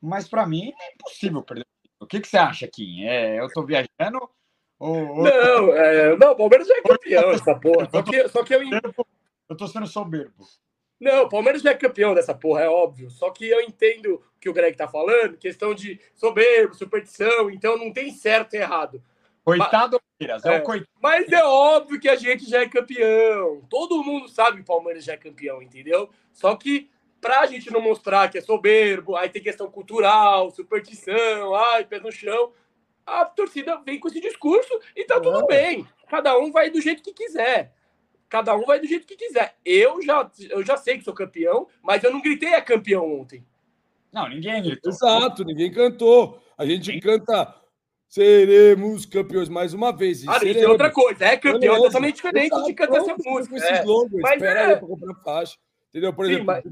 Mas para mim é impossível perder o título. O que, que você acha, Kim? É, eu tô viajando? Ou, Não, é, não, o Palmeiras já é campeão essa porra. Só que, só que eu... eu tô sendo soberbo. Não, o Palmeiras já é campeão dessa porra, é óbvio. Só que eu entendo o que o Greg tá falando, questão de soberbo, superstição, então não tem certo e errado. Coitado Palmeiras, é, é coitado. Mas é óbvio que a gente já é campeão. Todo mundo sabe que o Palmeiras já é campeão, entendeu? Só que pra gente não mostrar que é soberbo, aí tem questão cultural, superstição, ai, pé no chão, a torcida vem com esse discurso e tá tudo bem. Cada um vai do jeito que quiser. Cada um vai do jeito que quiser. Eu já, eu já sei que sou campeão, mas eu não gritei é campeão ontem. Não, ninguém gritou. Exato, ninguém cantou. A gente Sim. canta seremos campeões mais uma vez. Ah, isso é outra coisa. É campeão é totalmente diferente Exato, de cantar essa música. É. Slogans, mas espera é... aí pra comprar faixa. Entendeu? Por Sim, exemplo, mas...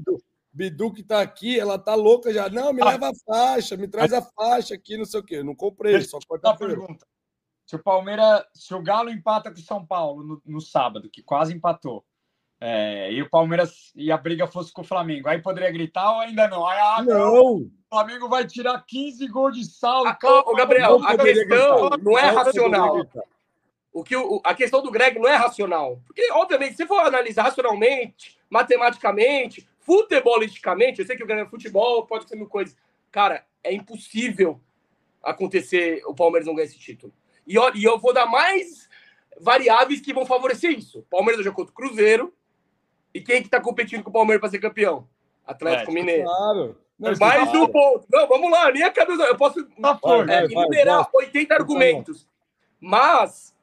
Bidu que tá aqui, ela tá louca já. Não, me ah. leva a faixa, me traz a faixa aqui, não sei o quê. Eu não comprei, só corta pergunta. Se o Palmeiras, se o Galo empata com o São Paulo no, no sábado, que quase empatou, é, e o Palmeiras e a briga fosse com o Flamengo, aí poderia gritar ou ainda não? Aí, ah, não. não. O Flamengo vai tirar 15 gols de saldo. Ah, calma, ô, Gabriel, a questão gritar. não é racional. O que o, a questão do Greg não é racional. Porque, obviamente, se for analisar racionalmente, matematicamente, futebolisticamente, eu sei que o Greg é futebol, pode ser mil coisas. Cara, é impossível acontecer o Palmeiras não ganhar esse título. E, e eu vou dar mais variáveis que vão favorecer isso. Palmeiras já contra o Cruzeiro. E quem que tá competindo com o Palmeiras para ser campeão? Atlético é, Mineiro. Claro. Não, mais um ponto. Não, vamos lá, nem a cabeça. Eu posso tá é, enumerar 80 argumentos. Mas,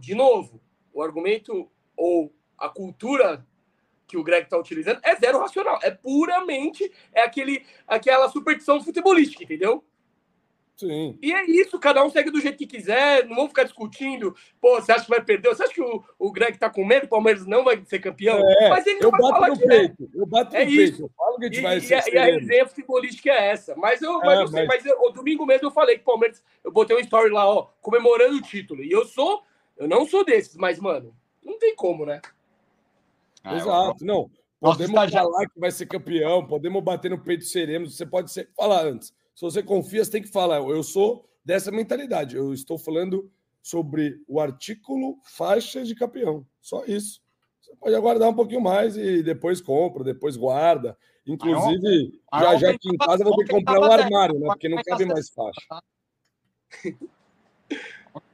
de novo, o argumento ou a cultura que o Greg está utilizando é zero racional. É puramente é aquele, aquela superstição futebolística, entendeu? Sim. E é isso, cada um segue do jeito que quiser, não vamos ficar discutindo. Pô, você acha que vai perder? Você acha que o, o Greg tá com medo, o Palmeiras não vai ser campeão? É, Mas ele não eu vai bato falar no é. peito, é. Eu bato é no isso. peito, eu falo que a gente e, vai e, ser e a resenha futebolística é essa. Mas eu, é, mas, eu sei, mas... eu, o domingo mesmo eu falei que o Palmeiras, eu botei um story lá, ó, comemorando o título. E eu sou, eu não sou desses, mas, mano, não tem como, né? Ah, Exato, eu... não. Podemos Nossa, falar que vai ser campeão, podemos bater no peito seremos. Você pode ser, falar antes. Se você confia, você tem que falar. Eu sou dessa mentalidade. Eu estou falando sobre o artículo faixa de campeão. Só isso. Você pode aguardar um pouquinho mais e depois compra, depois guarda. Inclusive, já já aqui em casa eu vou ter que comprar um armário, né? Porque não cabe mais faixa. Tá?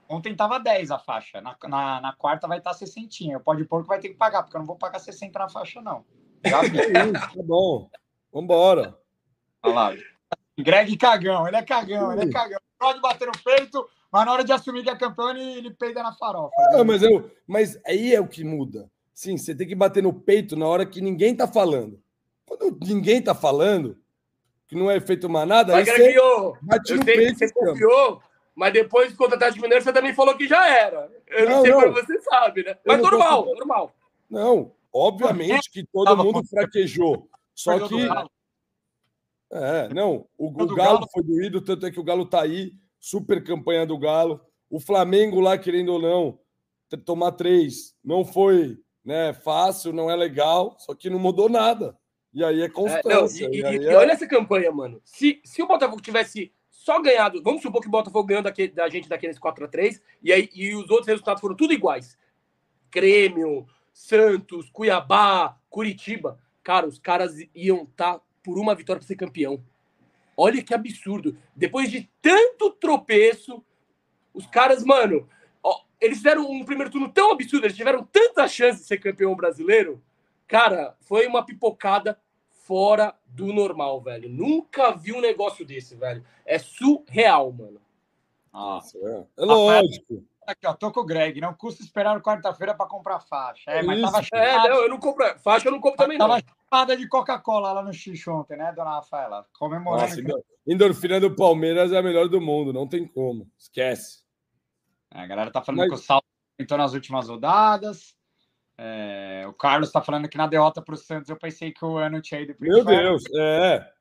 Ontem tava 10 a faixa. Na, na, na quarta vai estar 60. O pode pôr que vai ter que pagar, porque eu não vou pagar 60 na faixa, não. Já vi. É isso, tá bom. Vambora. Olha lá. Greg cagão, ele é cagão, ele é cagão pode bater no peito, mas na hora de assumir que é campeão, ele, ele peida na farofa. Ah, mas, eu, mas aí é o que muda. Sim, você tem que bater no peito na hora que ninguém tá falando. Quando ninguém tá falando, que não é feito mais nada, mas, aí você bate no peito. Você confiou, mas depois contra o Atlético Mineiro você também falou que já era. Eu não, não sei como você sabe, né? Mas normal, normal. Não, obviamente que todo mundo fraquejou. Só que é, não, o, o Galo, Galo foi doído, tanto é que o Galo tá aí, super campanha do Galo. O Flamengo lá, querendo ou não, tomar três não foi né, fácil, não é legal, só que não mudou nada. E aí é constância. É, não, e, e, e, é... olha essa campanha, mano. Se, se o Botafogo tivesse só ganhado, vamos supor que o Botafogo ganhou daquele, da gente daqueles 4 a 3 e aí e os outros resultados foram tudo iguais. Grêmio, Santos, Cuiabá, Curitiba. Cara, os caras iam estar tá por uma vitória para ser campeão. Olha que absurdo. Depois de tanto tropeço, os caras, mano, eles fizeram um primeiro turno tão absurdo, eles tiveram tanta chance de ser campeão brasileiro. Cara, foi uma pipocada fora do normal, velho. Nunca vi um negócio desse, velho. É surreal, mano. Nossa, é, é lógico. Aqui, ó, tô com o Greg. Não custa esperar quarta-feira para comprar faixa. É, mas tava é, não, eu não compro. Faixa eu não compro também, tava não. Tava de Coca-Cola lá no xixo ontem, né, dona Rafaela? Comemorando. Nossa, que... endorfina do Palmeiras é a melhor do mundo, não tem como. Esquece. É, a galera tá falando mas... que o Salto entrou nas últimas rodadas. É, o Carlos tá falando que na derrota pro Santos eu pensei que o ano tinha ido pro Meu Deus, é.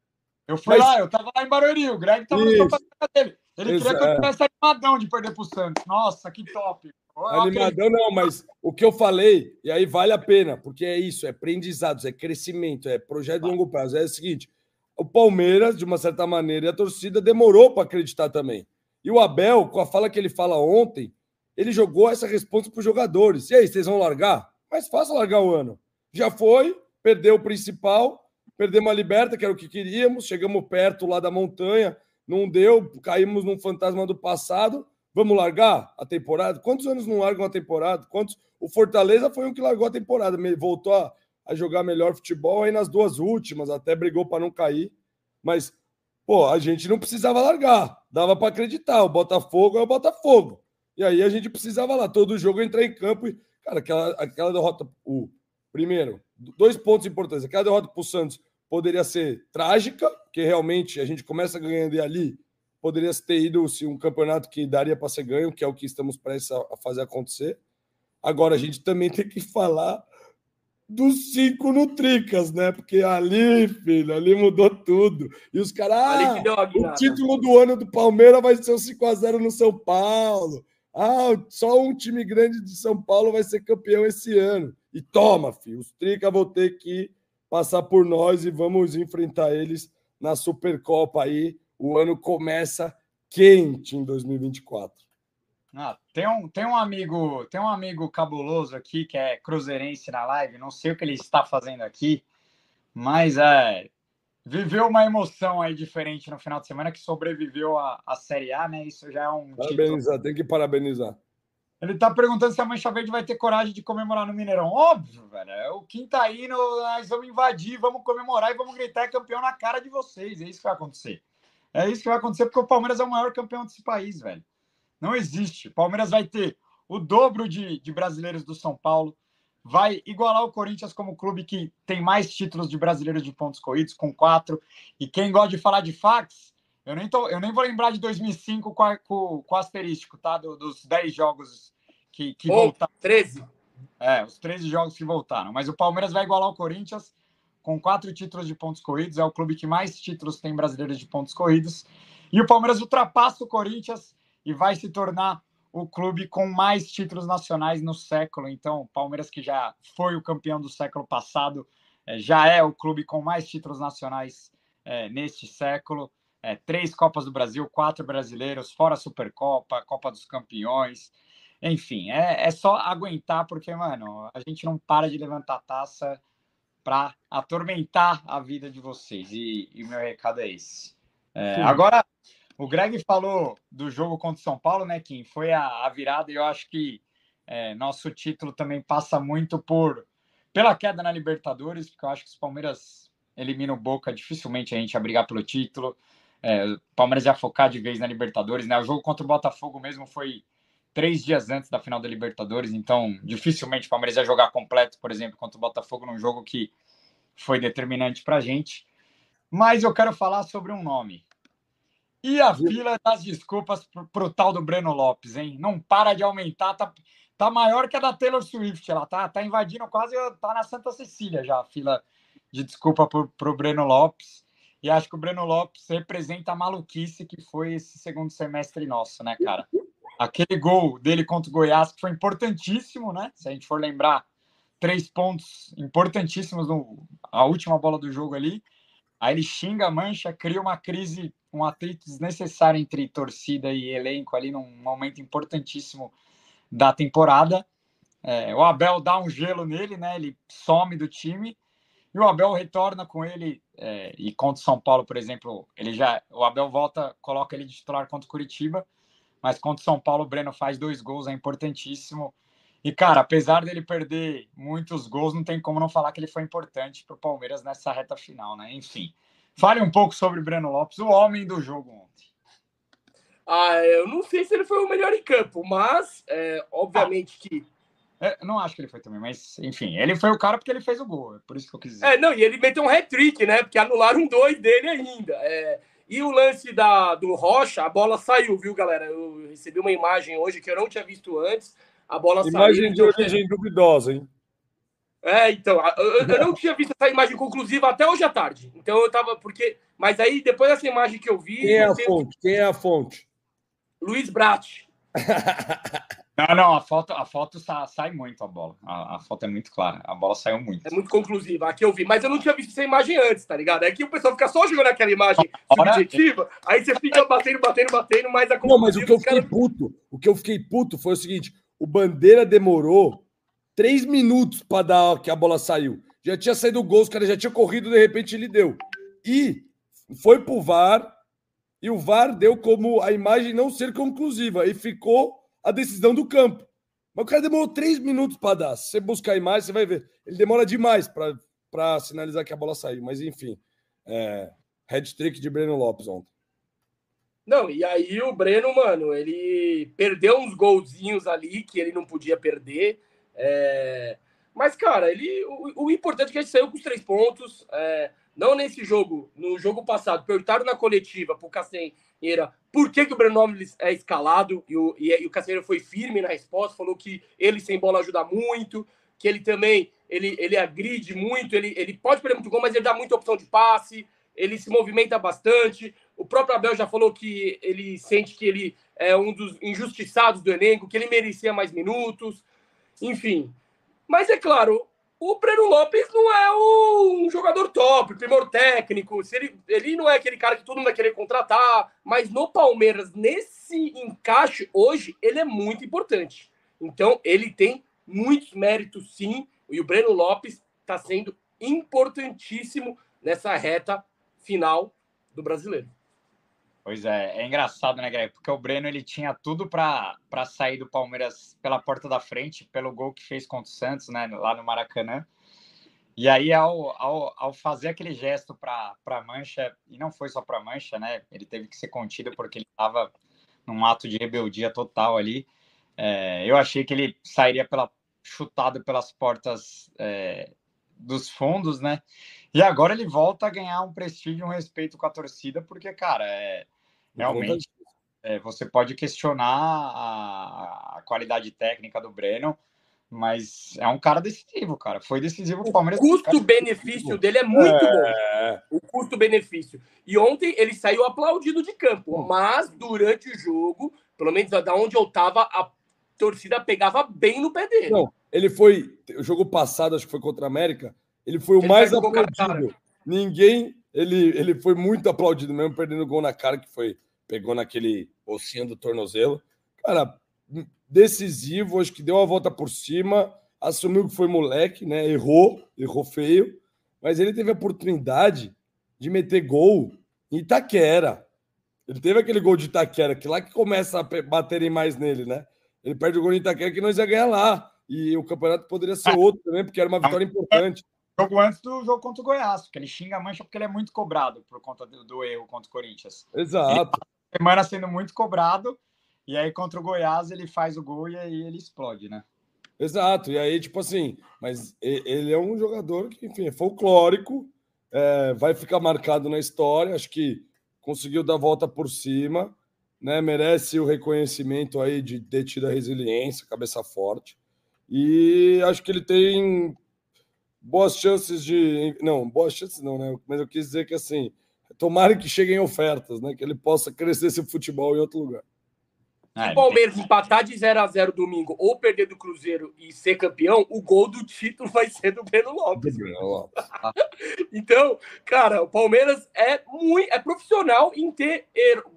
Eu fui mas... lá, eu tava lá em Barueri, o Greg tava Isso. no dele. Ele Isso, queria que eu tivesse é. animadão de perder pro Santos. Nossa, que top. Animadão não, mas o que eu falei, e aí vale a pena, porque é isso, é aprendizados, é crescimento, é projeto de longo prazo. É o seguinte, o Palmeiras, de uma certa maneira, e a torcida demorou para acreditar também. E o Abel, com a fala que ele fala ontem, ele jogou essa resposta para os jogadores. E aí, vocês vão largar? Mais fácil largar o ano. Já foi, perdeu o principal, perdemos a liberta, que era o que queríamos, chegamos perto lá da montanha, não deu, caímos num fantasma do passado. Vamos largar a temporada? Quantos anos não largam a temporada? Quantos? O Fortaleza foi um que largou a temporada, voltou a, a jogar melhor futebol aí nas duas últimas, até brigou para não cair. Mas, pô, a gente não precisava largar, dava para acreditar. O Botafogo é o Botafogo. E aí a gente precisava lá, todo jogo entrar em campo e, cara, aquela, aquela derrota, o primeiro, dois pontos importantes. Aquela derrota para o Santos poderia ser trágica, porque realmente a gente começa ganhando e ali poderia ter ido se um campeonato que daria para ser ganho, que é o que estamos prestes a fazer acontecer. Agora a gente também tem que falar dos cinco no Tricas, né? Porque ali, filho, ali mudou tudo. E os caras, ah, o título do ano do Palmeiras vai ser o 5x0 no São Paulo. Ah, só um time grande de São Paulo vai ser campeão esse ano. E toma, filho, os Tricas vão ter que passar por nós e vamos enfrentar eles na Supercopa aí. O ano começa quente em 2024. Ah, tem, um, tem um amigo, tem um amigo cabuloso aqui que é cruzeirense na live, não sei o que ele está fazendo aqui, mas é viveu uma emoção aí diferente no final de semana que sobreviveu à, Série A, né? Isso já é um Parabenizar, título. tem que parabenizar. Ele tá perguntando se a Mancha Verde vai ter coragem de comemorar no Mineirão. Óbvio, velho. É o indo, nós vamos invadir, vamos comemorar e vamos gritar campeão na cara de vocês. É isso que vai acontecer. É isso que vai acontecer porque o Palmeiras é o maior campeão desse país, velho. Não existe. O Palmeiras vai ter o dobro de, de brasileiros do São Paulo, vai igualar o Corinthians como clube que tem mais títulos de brasileiros de pontos corridos, com quatro. E quem gosta de falar de fax, eu nem, tô, eu nem vou lembrar de 2005 com, a, com, com o asterístico, tá? Do, dos 10 jogos que, que oh, voltaram. 13. É, os 13 jogos que voltaram. Mas o Palmeiras vai igualar o Corinthians com quatro títulos de pontos corridos. É o clube que mais títulos tem brasileiros de pontos corridos. E o Palmeiras ultrapassa o Corinthians e vai se tornar o clube com mais títulos nacionais no século. Então, o Palmeiras, que já foi o campeão do século passado, é, já é o clube com mais títulos nacionais é, neste século. É, três Copas do Brasil, quatro brasileiros, fora a Supercopa, Copa dos Campeões. Enfim, é, é só aguentar, porque, mano, a gente não para de levantar taça para atormentar a vida de vocês. E, o meu recado é esse. É, agora, o Greg falou do jogo contra o São Paulo, né, Kim? Foi a, a virada e eu acho que é, nosso título também passa muito por pela queda na Libertadores, porque eu acho que os Palmeiras eliminam o Boca, dificilmente a gente ia brigar pelo título. É, o Palmeiras ia focar de vez na Libertadores, né? O jogo contra o Botafogo mesmo foi três dias antes da final da Libertadores, então dificilmente o Palmeiras ia jogar completo, por exemplo, contra o Botafogo, num jogo que foi determinante para a gente. Mas eu quero falar sobre um nome. E a fila das desculpas para o tal do Breno Lopes, hein? Não para de aumentar, tá, tá maior que a da Taylor Swift. Ela tá, tá invadindo quase, tá na Santa Cecília já a fila de desculpa para o Breno Lopes. E acho que o Breno Lopes representa a maluquice que foi esse segundo semestre nosso, né, cara? Aquele gol dele contra o Goiás que foi importantíssimo, né? Se a gente for lembrar, três pontos importantíssimos no a última bola do jogo ali. Aí ele xinga a mancha, cria uma crise um atrito desnecessário entre torcida e elenco ali num momento importantíssimo da temporada. É, o Abel dá um gelo nele, né? Ele some do time e o Abel retorna com ele é, e contra o São Paulo, por exemplo, ele já o Abel volta, coloca ele de titular contra o Curitiba, mas contra o São Paulo, o Breno faz dois gols, é importantíssimo. E, cara, apesar dele perder muitos gols, não tem como não falar que ele foi importante para o Palmeiras nessa reta final, né? Enfim, fale um pouco sobre o Breno Lopes, o homem do jogo ontem. Ah, eu não sei se ele foi o melhor em campo, mas é, obviamente ah, que. É, não acho que ele foi também, mas enfim, ele foi o cara porque ele fez o gol, é por isso que eu quis dizer. É, não, e ele meteu um hat-trick, né? Porque anularam dois dele ainda. É, e o lance da, do Rocha, a bola saiu, viu, galera? Eu recebi uma imagem hoje que eu não tinha visto antes. A bola imagem saiu. Imagem de origem duvidosa, hein? É, então, eu, eu, não tinha visto essa imagem conclusiva até hoje à tarde. Então eu tava, porque. Mas aí, depois dessa imagem que eu vi. Quem é a fonte? Quem é a fonte? Luiz Brat. Não, não, a foto, a foto sai muito a bola. A, a, foto é muito clara. A bola saiu muito. É muito conclusiva. Aqui eu vi, mas eu não tinha visto essa imagem antes, tá ligado? É que o pessoal fica só jogando aquela imagem subjetiva, aí você fica batendo, batendo, batendo, mas a Não, mas o que eu fiquei cara... puto, o que eu fiquei puto foi o seguinte: o Bandeira demorou três minutos para dar que a bola saiu. Já tinha saído o gol, os caras já tinham corrido, de repente ele deu. E foi pro VAR, e o VAR deu como a imagem não ser conclusiva, e ficou a decisão do campo. Mas o cara demorou três minutos para dar. Se você buscar a imagem, você vai ver. Ele demora demais para sinalizar que a bola saiu. Mas enfim, é, head trick de Breno Lopes ontem. Não, e aí o Breno, mano, ele perdeu uns golzinhos ali que ele não podia perder. É... Mas, cara, ele, o, o, importante é que a gente saiu com os três pontos. É... Não nesse jogo, no jogo passado. Perguntaram na coletiva pro Castanheira por que, que o Breno é escalado e o, e, e o Castanheira foi firme na resposta, falou que ele sem bola ajuda muito, que ele também ele, ele agride muito, ele, ele pode perder muito gol, mas ele dá muita opção de passe, ele se movimenta bastante. O próprio Abel já falou que ele sente que ele é um dos injustiçados do elenco, que ele merecia mais minutos, enfim. Mas é claro, o Breno Lopes não é um jogador top, primor técnico. Se ele, ele não é aquele cara que todo mundo vai querer contratar, mas no Palmeiras, nesse encaixe hoje, ele é muito importante. Então, ele tem muitos méritos, sim, e o Breno Lopes está sendo importantíssimo nessa reta final do brasileiro. Pois é, é engraçado, né, Greg? Porque o Breno ele tinha tudo para sair do Palmeiras pela porta da frente, pelo gol que fez contra o Santos, né, lá no Maracanã. E aí, ao, ao, ao fazer aquele gesto para a Mancha, e não foi só para a Mancha, né? Ele teve que ser contido porque ele estava num ato de rebeldia total ali. É, eu achei que ele sairia pela, chutado pelas portas é, dos fundos, né? E agora ele volta a ganhar um prestígio, um respeito com a torcida, porque, cara, é, realmente é, você pode questionar a, a, qualidade técnica do Breno, mas é um cara decisivo, cara. Foi decisivo o Palmeiras. O custo-benefício dele é muito é... bom. O custo-benefício. E ontem ele saiu aplaudido de campo, mas durante o jogo, pelo menos da onde eu tava, a torcida pegava bem no pé dele. Não, ele foi. O jogo passado, acho que foi contra a América ele foi o ele mais aplaudido. Ninguém. Ele, ele foi muito aplaudido mesmo, perdendo gol na cara, que foi. Pegou naquele ossinho do tornozelo. Cara, decisivo, acho que deu a volta por cima, assumiu que foi moleque, né? Errou, errou feio, mas ele teve a oportunidade de meter gol em Itaquera. Ele teve aquele gol de Itaquera, que lá que começa a baterem mais nele, né? Ele perde o gol em Itaquera que nós ia ganhar lá. E o campeonato poderia ser outro também, porque era uma vitória importante jogo antes do jogo contra o Goiás, porque ele xinga a mancha porque ele é muito cobrado por conta do, do erro contra o Corinthians. Exato. Semana sendo muito cobrado, e aí contra o Goiás ele faz o gol e aí ele explode, né? Exato, e aí, tipo assim, mas ele é um jogador que, enfim, é folclórico, é, vai ficar marcado na história, acho que conseguiu dar a volta por cima, né? Merece o reconhecimento aí de ter tido a resiliência, cabeça forte. E acho que ele tem boas chances de. Não, boas chances não, né? Mas eu quis dizer que assim, tomara que cheguem ofertas, né? Que ele possa crescer esse futebol em outro lugar. Se o Palmeiras empatar de 0 a 0 domingo ou perder do Cruzeiro e ser campeão, o gol do título vai ser do Breno Lopes. Do Breno Lopes. então, cara, o Palmeiras é muito é profissional em ter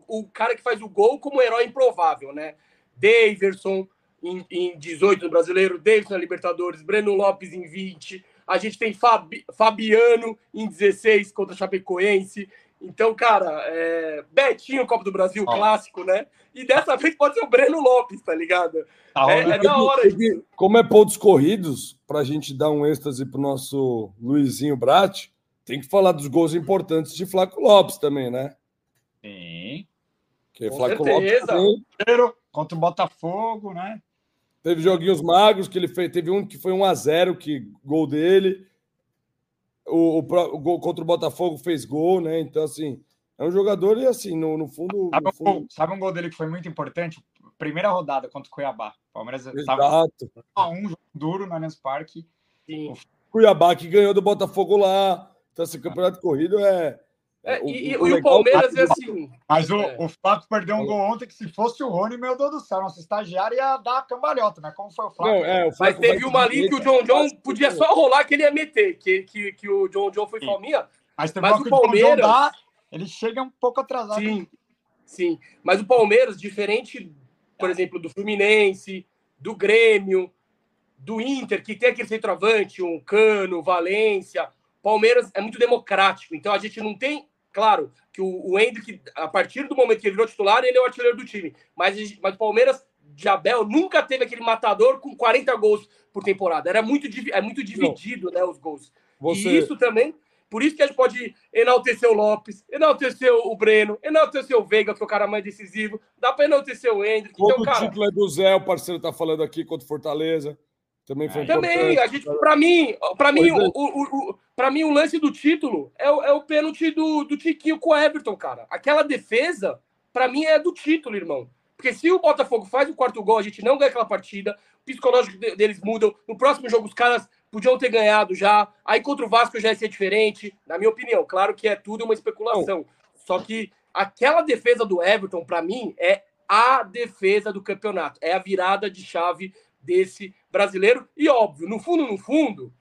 o cara que faz o gol como herói improvável, né? Daverson em, em 18 no Brasileiro, Davidson na Libertadores, Breno Lopes em 20, a gente tem Fabi, Fabiano em 16 contra Chapecoense. Então, cara, é... Betinho, Copa do Brasil, oh. clássico, né? E dessa vez pode ser o Breno Lopes, tá ligado? Tá é, é da hora isso. Como é pontos corridos, pra gente dar um êxtase pro nosso Luizinho Brat, tem que falar dos gols importantes de Flaco Lopes também, né? Sim. Que Com Flaco certeza. Lopes também. contra o Botafogo, né? Teve joguinhos magros que ele fez. Teve um que foi 1 a 0 que gol dele. O, o, o, gol contra o Botafogo fez gol, né? Então, assim, é um jogador e, assim, no, no, fundo, sabe, no fundo... sabe um gol dele que foi muito importante? Primeira rodada contra o Cuiabá. O Palmeiras estava a um jogo duro no Allianz Parque. Sim. O Cuiabá que ganhou do Botafogo lá. Então, esse campeonato corrido é, é, o, e, o, e o Palmeiras é assim. Mas o, é. o Flávio perdeu um gol ontem que, se fosse o Rony, meu Deus do céu, nosso estagiário ia dar cambalhota, né? Como foi o Flávio? Não, é, o Mas teve uma ali que o John John podia só rolar que ele ia meter, que, que, que o John John foi Sim. palminha. Mas, mas o Palmeiras. Dá, ele chega um pouco atrasado. Sim, sim. Mas o Palmeiras, diferente, por exemplo, do Fluminense, do Grêmio, do Inter, que tem aquele centroavante, um Cano, Valência. Palmeiras é muito democrático, então a gente não tem Claro que o, o Hendrick, a partir do momento que ele virou titular, ele é o artilheiro do time. Mas, mas o Palmeiras de Abel nunca teve aquele matador com 40 gols por temporada. Era muito, é muito dividido, né, os gols. Você... E isso também, por isso que a gente pode enaltecer o Lopes, enaltecer o Breno, enaltecer o Veiga, que é o cara mais decisivo, dá para enaltecer o Hendrick. Todo então, cara... título é do Zé, o parceiro tá falando aqui contra o Fortaleza. Também foi Também, a gente, para mim, para mim, é. o, o, o para mim, o lance do título é, o, é o pênalti do, do Tiquinho com o Everton, cara. Aquela defesa, para mim, é do título, irmão. Porque se o Botafogo faz o quarto gol, a gente não ganha aquela partida, o psicológico deles mudam. No próximo jogo, os caras podiam ter ganhado já. Aí contra o Vasco já ia ser diferente, na minha opinião. Claro que é tudo uma especulação. Só que aquela defesa do Everton, para mim, é a defesa do campeonato. É a virada de chave desse brasileiro. E óbvio, no fundo, no fundo,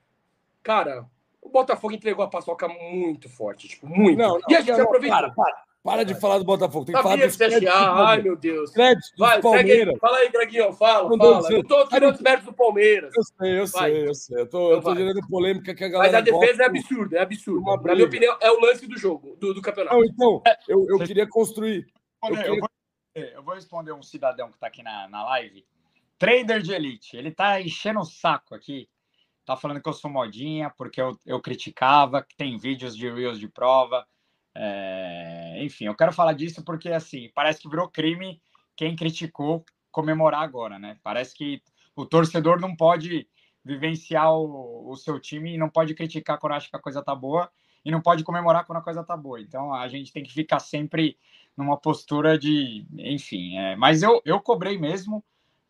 cara, o Botafogo entregou a paçoca muito forte, tipo, muito. Não, não, e a gente não, aproveitou. Para, para, para de falar do Botafogo. Tem que falar dos créditos. Ai, meu Deus. Créditos Vai, Palmeiras. Aí. Fala aí, Greginho, fala, não, fala. Eu tô tirando os méritos do Palmeiras. Eu sei, eu Vai. sei, eu sei. Eu tô, eu tô gerando polêmica que a galera. Mas a defesa é absurda, é absurda. Na minha opinião, é o lance do jogo, do, do campeonato. Não, então, eu, eu queria construir. Eu, queria... eu, vou, eu vou responder um cidadão que tá aqui na, na live. Trader de elite. Ele tá enchendo o saco aqui tá falando que eu sou modinha porque eu, eu criticava, que tem vídeos de Reels de prova. É... Enfim, eu quero falar disso porque, assim, parece que virou crime quem criticou comemorar agora, né? Parece que o torcedor não pode vivenciar o, o seu time e não pode criticar quando acha que a coisa tá boa e não pode comemorar quando a coisa tá boa. Então, a gente tem que ficar sempre numa postura de, enfim, é... mas eu, eu cobrei mesmo,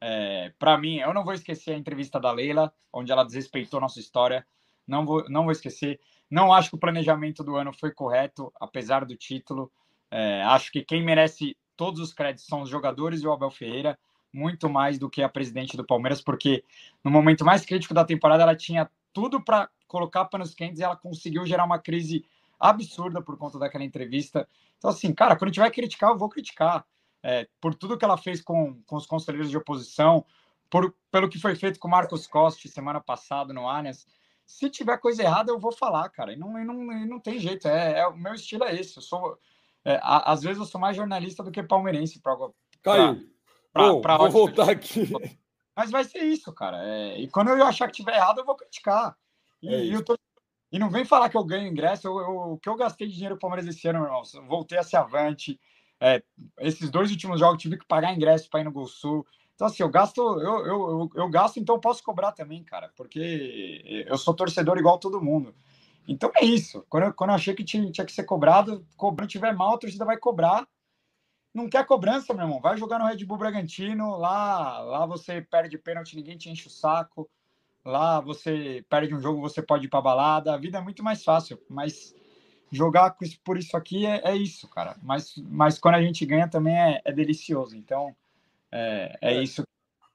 é, para mim, eu não vou esquecer a entrevista da Leila, onde ela desrespeitou nossa história. Não vou, não vou esquecer. Não acho que o planejamento do ano foi correto, apesar do título. É, acho que quem merece todos os créditos são os jogadores e o Abel Ferreira, muito mais do que a presidente do Palmeiras, porque no momento mais crítico da temporada ela tinha tudo para colocar panos quentes e ela conseguiu gerar uma crise absurda por conta daquela entrevista. Então, assim, cara, quando tiver criticar, eu vou criticar é, por tudo que ela fez com, com os conselheiros de oposição, por, pelo que foi feito com o Marcos Costa semana passada no Allianz. Se tiver coisa errada, eu vou falar, cara. E não, e não, e não tem jeito. É, é, o meu estilo é esse. Eu sou, é, a, às vezes eu sou mais jornalista do que palmeirense. Pra, Caio, pra, Bom, pra vou voltar aqui. Mas vai ser isso, cara. É, e quando eu achar que tiver errado, eu vou criticar. E, é eu tô, e não vem falar que eu ganho ingresso. Eu, eu, o que eu gastei de dinheiro o Palmeiras esse ano, irmão, voltei a ser avante. É, esses dois últimos jogos tive que pagar ingresso para ir no Gol Sul. Então, assim, eu gasto, eu, eu, eu, gasto, então eu posso cobrar também, cara, porque eu sou torcedor igual todo mundo. Então é isso. Quando eu, quando eu achei que tinha, tinha que ser cobrado, cobrando tiver mal, a torcida vai cobrar. Não quer cobrança, meu irmão. Vai jogar no Red Bull Bragantino, lá, lá você perde pênalti, ninguém te enche o saco. Lá você perde um jogo, você pode ir para balada. A vida é muito mais fácil, mas jogar por isso aqui é, é, isso, cara. Mas, mas quando a gente ganha também é, é delicioso. Então, é, é, é, isso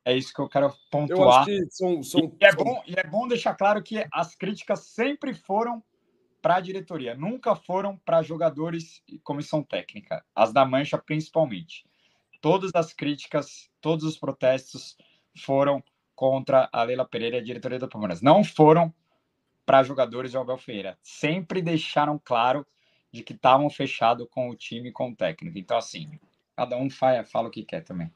é isso que eu quero pontuar. Eu que são, são, e, é bom, e é bom deixar claro que as críticas sempre foram para a diretoria, nunca foram para jogadores e comissão técnica, as da Mancha principalmente. Todas as críticas, todos os protestos foram contra a Leila Pereira e a diretoria do Palmeiras. Não foram para jogadores de Abel Ferreira. Sempre deixaram claro de que estavam fechados com o time, com o técnico. Então, assim, cada um fala, fala o que quer também.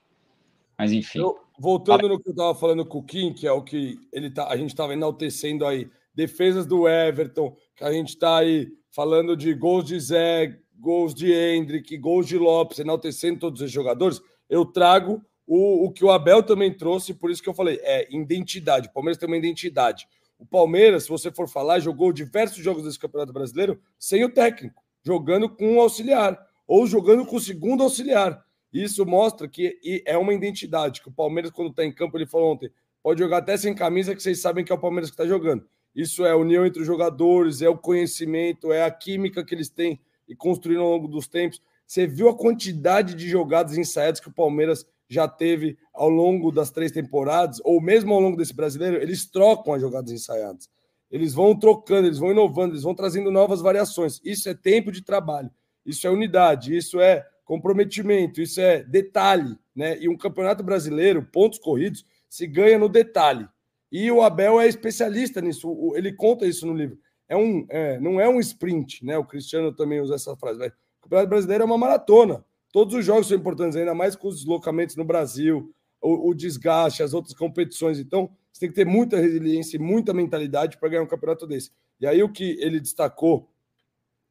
Mas enfim. Eu, voltando no que eu estava falando com o Kim, que é o que ele tá, a gente estava enaltecendo aí, defesas do Everton, que a gente está aí falando de gols de Zé, gols de Hendrick, gols de Lopes, enaltecendo todos os jogadores, eu trago o, o que o Abel também trouxe, por isso que eu falei, é identidade. O Palmeiras tem uma identidade. O Palmeiras, se você for falar, jogou diversos jogos desse Campeonato Brasileiro sem o técnico, jogando com um auxiliar, ou jogando com o segundo auxiliar. Isso mostra que é uma identidade, que o Palmeiras, quando está em campo, ele falou ontem, pode jogar até sem camisa, que vocês sabem que é o Palmeiras que está jogando. Isso é a união entre os jogadores, é o conhecimento, é a química que eles têm e construíram ao longo dos tempos. Você viu a quantidade de jogadas ensaiadas que o Palmeiras já teve ao longo das três temporadas, ou mesmo ao longo desse brasileiro, eles trocam as jogadas ensaiadas. Eles vão trocando, eles vão inovando, eles vão trazendo novas variações. Isso é tempo de trabalho, isso é unidade, isso é comprometimento, isso é detalhe, né? E um campeonato brasileiro, pontos corridos, se ganha no detalhe. E o Abel é especialista nisso, ele conta isso no livro. É um, é, não é um sprint, né? O Cristiano também usa essa frase. Mas o Campeonato Brasileiro é uma maratona. Todos os jogos são importantes, ainda mais com os deslocamentos no Brasil, o, o desgaste, as outras competições. Então, você tem que ter muita resiliência e muita mentalidade para ganhar um campeonato desse. E aí, o que ele destacou,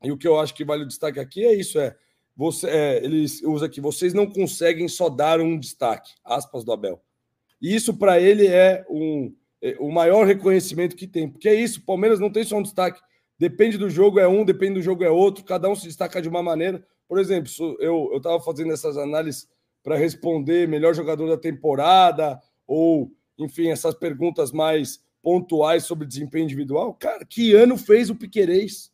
e o que eu acho que vale o destaque aqui é isso: é, você, é, ele usa aqui, vocês não conseguem só dar um destaque, aspas do Abel. E isso, para ele, é um, é, o maior reconhecimento que tem. Porque é isso, o Palmeiras não tem só um destaque. Depende do jogo, é um, depende do jogo, é outro, cada um se destaca de uma maneira. Por exemplo, eu estava fazendo essas análises para responder melhor jogador da temporada, ou, enfim, essas perguntas mais pontuais sobre desempenho individual. Cara, que ano fez o Piquerez?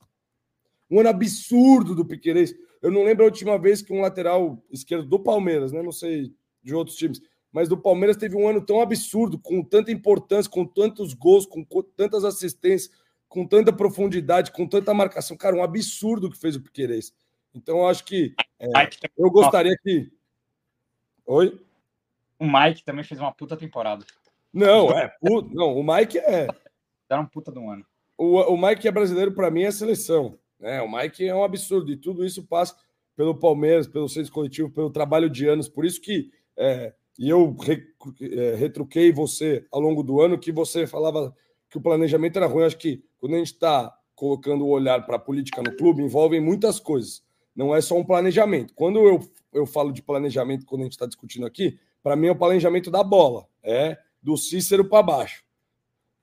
Um ano absurdo do Piquerez. Eu não lembro a última vez que um lateral esquerdo do Palmeiras, né? Não sei de outros times, mas do Palmeiras teve um ano tão absurdo, com tanta importância, com tantos gols, com tantas assistências, com tanta profundidade, com tanta marcação. Cara, um absurdo que fez o Piqueires. Então, eu acho que é, eu gostaria que. Oi? O Mike também fez uma puta temporada. Não, é. Puta, não, o Mike é. Era um puta de um ano. O, o Mike é brasileiro, para mim, é seleção. Né? O Mike é um absurdo. E tudo isso passa pelo Palmeiras, pelo centro coletivo, pelo trabalho de anos. Por isso que é, e eu re, é, retruquei você ao longo do ano que você falava que o planejamento era ruim. Eu acho que quando a gente está colocando o olhar para a política no clube, envolvem muitas coisas. Não é só um planejamento. Quando eu, eu falo de planejamento, quando a gente está discutindo aqui, para mim é o planejamento da bola. É do Cícero para baixo.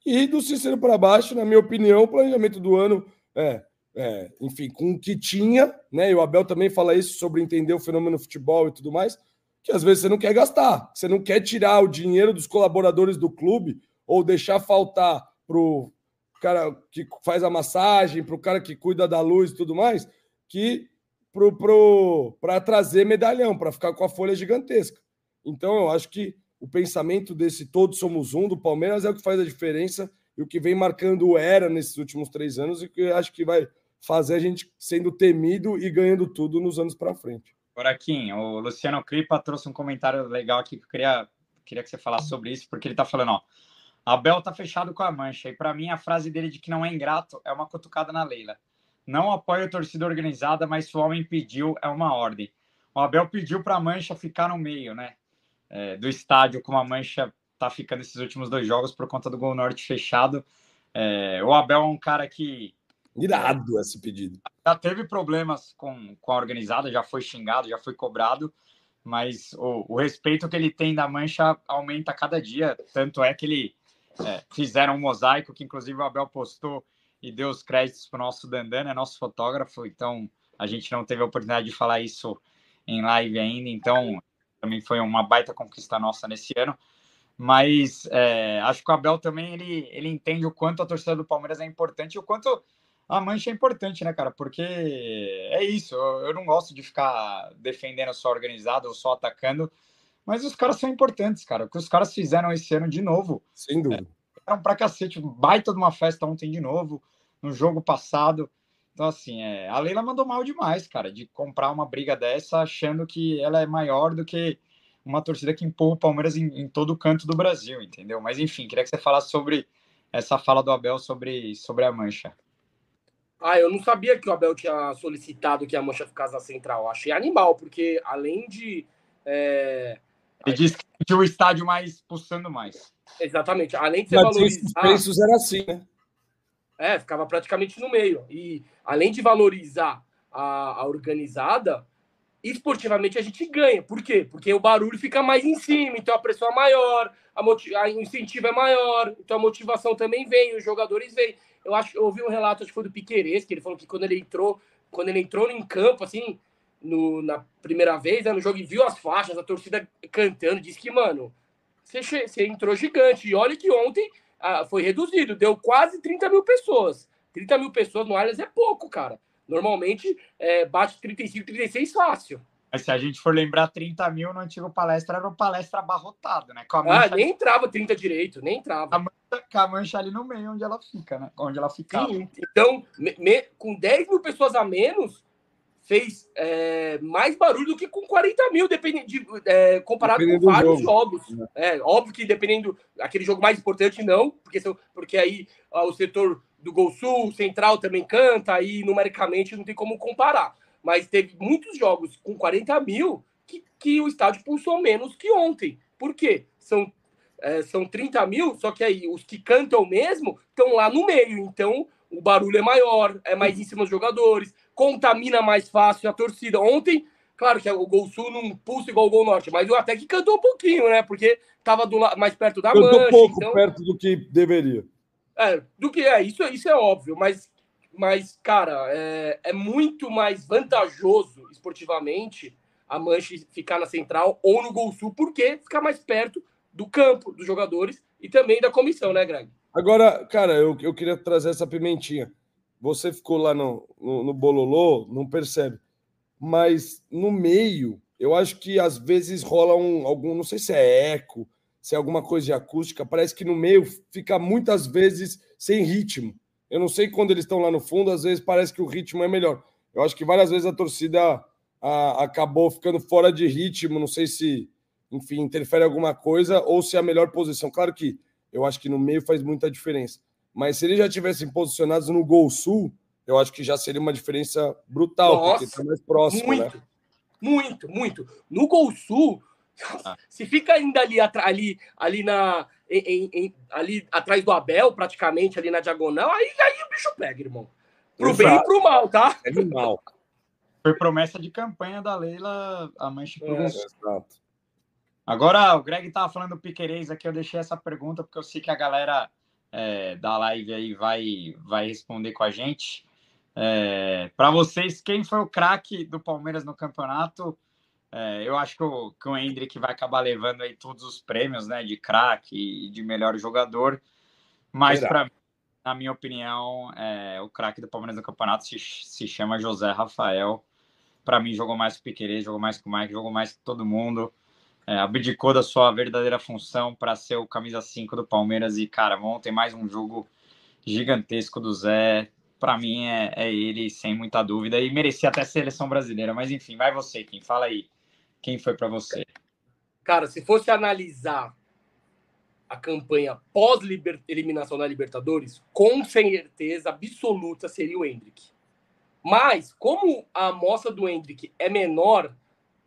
E do Cícero para baixo, na minha opinião, o planejamento do ano é, é, enfim, com o que tinha, né? E o Abel também fala isso sobre entender o fenômeno futebol e tudo mais que às vezes você não quer gastar, você não quer tirar o dinheiro dos colaboradores do clube ou deixar faltar para o cara que faz a massagem, para o cara que cuida da luz e tudo mais, que para pro, pro, trazer medalhão, para ficar com a folha gigantesca. Então, eu acho que o pensamento desse todos somos um do Palmeiras é o que faz a diferença e o que vem marcando o era nesses últimos três anos e que eu acho que vai fazer a gente sendo temido e ganhando tudo nos anos para frente. Kim, o Luciano Cripa trouxe um comentário legal aqui que eu queria, queria que você falasse sobre isso, porque ele tá falando, ó, Abel tá fechado com a mancha, e para mim a frase dele de que não é ingrato é uma cutucada na Leila. Não apoio a torcida organizada, mas se o homem pediu, é uma ordem. O Abel pediu para a mancha ficar no meio, né? É, do estádio, como a mancha tá ficando esses últimos dois jogos por conta do Gol Norte fechado. É, o Abel é um cara que Irado esse pedido. Já teve problemas com, com a organizada, já foi xingado, já foi cobrado, mas o, o respeito que ele tem da mancha aumenta a cada dia. Tanto é que ele é, fizeram um mosaico que, inclusive, o Abel postou e deu os créditos para o nosso Dandan, é nosso fotógrafo, então a gente não teve a oportunidade de falar isso em live ainda, então também foi uma baita conquista nossa nesse ano. Mas é, acho que o Abel também ele, ele entende o quanto a torcida do Palmeiras é importante e o quanto a mancha é importante, né, cara? Porque é isso. Eu não gosto de ficar defendendo só organizado ou só atacando, mas os caras são importantes, cara. O que os caras fizeram esse ano de novo. Sem dúvida. É, pra cacete. Baita de uma festa ontem de novo, no jogo passado. Então, assim, é, a Leila mandou mal demais, cara, de comprar uma briga dessa achando que ela é maior do que uma torcida que empurra o Palmeiras em, em todo o canto do Brasil, entendeu? Mas, enfim, queria que você falasse sobre essa fala do Abel sobre, sobre a mancha. Ah, eu não sabia que o Abel tinha solicitado que a Mancha ficasse na central. Achei animal, porque além de. É... Ele disse que tinha o estádio mais pulsando mais. Exatamente. Além de ser valorizar. Os preços era assim, né? É, ficava praticamente no meio. E além de valorizar a, a organizada, esportivamente a gente ganha. Por quê? Porque o barulho fica mais em cima, então a pressão é maior, a, a incentivo é maior, então a motivação também vem, os jogadores vêm. Eu acho eu ouvi um relato, acho que foi do Piqueires, que ele falou que quando ele entrou, quando ele entrou em campo, assim, no, na primeira vez, né, no jogo, e viu as faixas, a torcida cantando, disse que, mano, você, você entrou gigante. E olha que ontem ah, foi reduzido, deu quase 30 mil pessoas. 30 mil pessoas no Allianz é pouco, cara. Normalmente é, bate 35, 36 fácil. Mas se a gente for lembrar, 30 mil no antigo palestra era uma palestra abarrotada, né? Com a mancha... Ah, nem entrava 30 direito, nem entrava. A mancha, com a mancha ali no meio, onde ela fica, né? Onde ela ficava. Sim, então, me, me, com 10 mil pessoas a menos, fez é, mais barulho do que com 40 mil, dependendo de, é, comparado dependendo com vários jogo. jogos. É. é, óbvio que dependendo, aquele jogo mais importante, não, porque, porque aí ó, o setor do Gol Sul, Central também canta, aí numericamente não tem como comparar. Mas teve muitos jogos com 40 mil que, que o estádio pulsou menos que ontem. Por quê? São, é, são 30 mil, só que aí os que cantam mesmo estão lá no meio. Então o barulho é maior, é mais em cima dos jogadores, contamina mais fácil a torcida. Ontem, claro que o Gol Sul não pulsa igual o Gol Norte, mas eu até que cantou um pouquinho, né? Porque estava mais perto da cantou mancha. pouco então... perto do que deveria. É, do que é, isso, isso é óbvio, mas, mas cara, é, é muito mais vantajoso esportivamente a Mancha ficar na central ou no Gol Sul, porque fica mais perto do campo, dos jogadores e também da comissão, né, Greg? Agora, cara, eu, eu queria trazer essa pimentinha. Você ficou lá no, no, no Bololô, não percebe. Mas no meio, eu acho que às vezes rola um algum, não sei se é eco, se é alguma coisa de acústica, parece que no meio fica muitas vezes sem ritmo. Eu não sei quando eles estão lá no fundo, às vezes parece que o ritmo é melhor. Eu acho que várias vezes a torcida a, acabou ficando fora de ritmo, não sei se, enfim, interfere alguma coisa ou se é a melhor posição. Claro que eu acho que no meio faz muita diferença. Mas se eles já tivessem posicionados no Gol Sul, eu acho que já seria uma diferença brutal, Nossa, porque está mais próximo. Muito, né? muito, muito. No Gol Sul, ah. Se fica ainda ali, ali, ali, na, em, em, ali atrás do Abel, praticamente ali na diagonal, aí, aí o bicho pega, irmão. Pro Exato. bem e pro mal, tá? É mal. Foi promessa de campanha da Leila a Mancha pro é, Exato. Agora, o Greg tava falando do Piquerez aqui, eu deixei essa pergunta porque eu sei que a galera é, da live aí vai, vai responder com a gente. É, para vocês, quem foi o craque do Palmeiras no campeonato? É, eu acho que o, que o Hendrick vai acabar levando aí todos os prêmios, né, de craque e de melhor jogador. Mas para na minha opinião, é, o craque do Palmeiras no campeonato se, se chama José Rafael. Para mim, jogou mais que o Piquerez, jogou mais que o Mike, jogou mais que todo mundo. É, abdicou da sua verdadeira função para ser o camisa 5 do Palmeiras. E, cara, ontem mais um jogo gigantesco do Zé. Para mim, é, é ele, sem muita dúvida. E merecia até seleção brasileira. Mas, enfim, vai você, quem fala aí. Quem foi para você? Cara, se fosse analisar a campanha pós-eliminação da Libertadores, com certeza absoluta seria o Hendrick. Mas, como a amostra do Hendrick é menor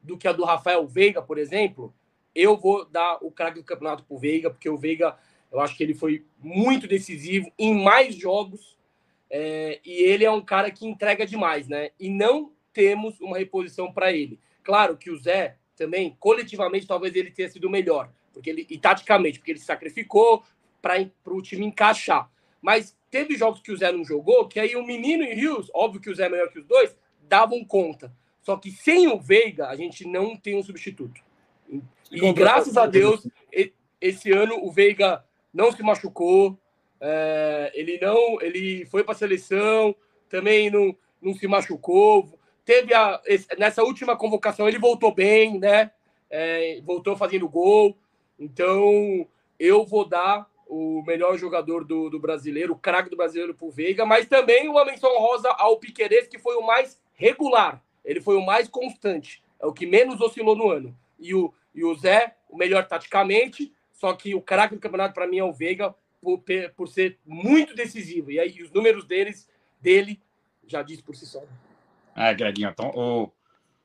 do que a do Rafael Veiga, por exemplo, eu vou dar o craque do campeonato pro Veiga, porque o Veiga, eu acho que ele foi muito decisivo em mais jogos, é, e ele é um cara que entrega demais, né? E não temos uma reposição para ele. Claro que o Zé também, coletivamente, talvez ele tenha sido melhor, porque ele, e taticamente, porque ele se sacrificou para o time encaixar. Mas teve jogos que o Zé não jogou, que aí o Menino e o Rios, óbvio que o Zé é melhor que os dois, davam conta. Só que sem o Veiga, a gente não tem um substituto. E, e graças a Deus, esse ano o Veiga não se machucou, é, ele não, ele foi para a seleção, também não, não se machucou, teve a, nessa última convocação, ele voltou bem, né? É, voltou fazendo gol. Então, eu vou dar o melhor jogador do, do brasileiro, o craque do brasileiro pro Veiga, mas também uma menção rosa ao Piqueires, que foi o mais regular. Ele foi o mais constante. É o que menos oscilou no ano. E o, e o Zé, o melhor taticamente, só que o craque do campeonato para mim é o Veiga, por, por ser muito decisivo. E aí os números deles, dele já diz por si só. É, Greginho, então, o,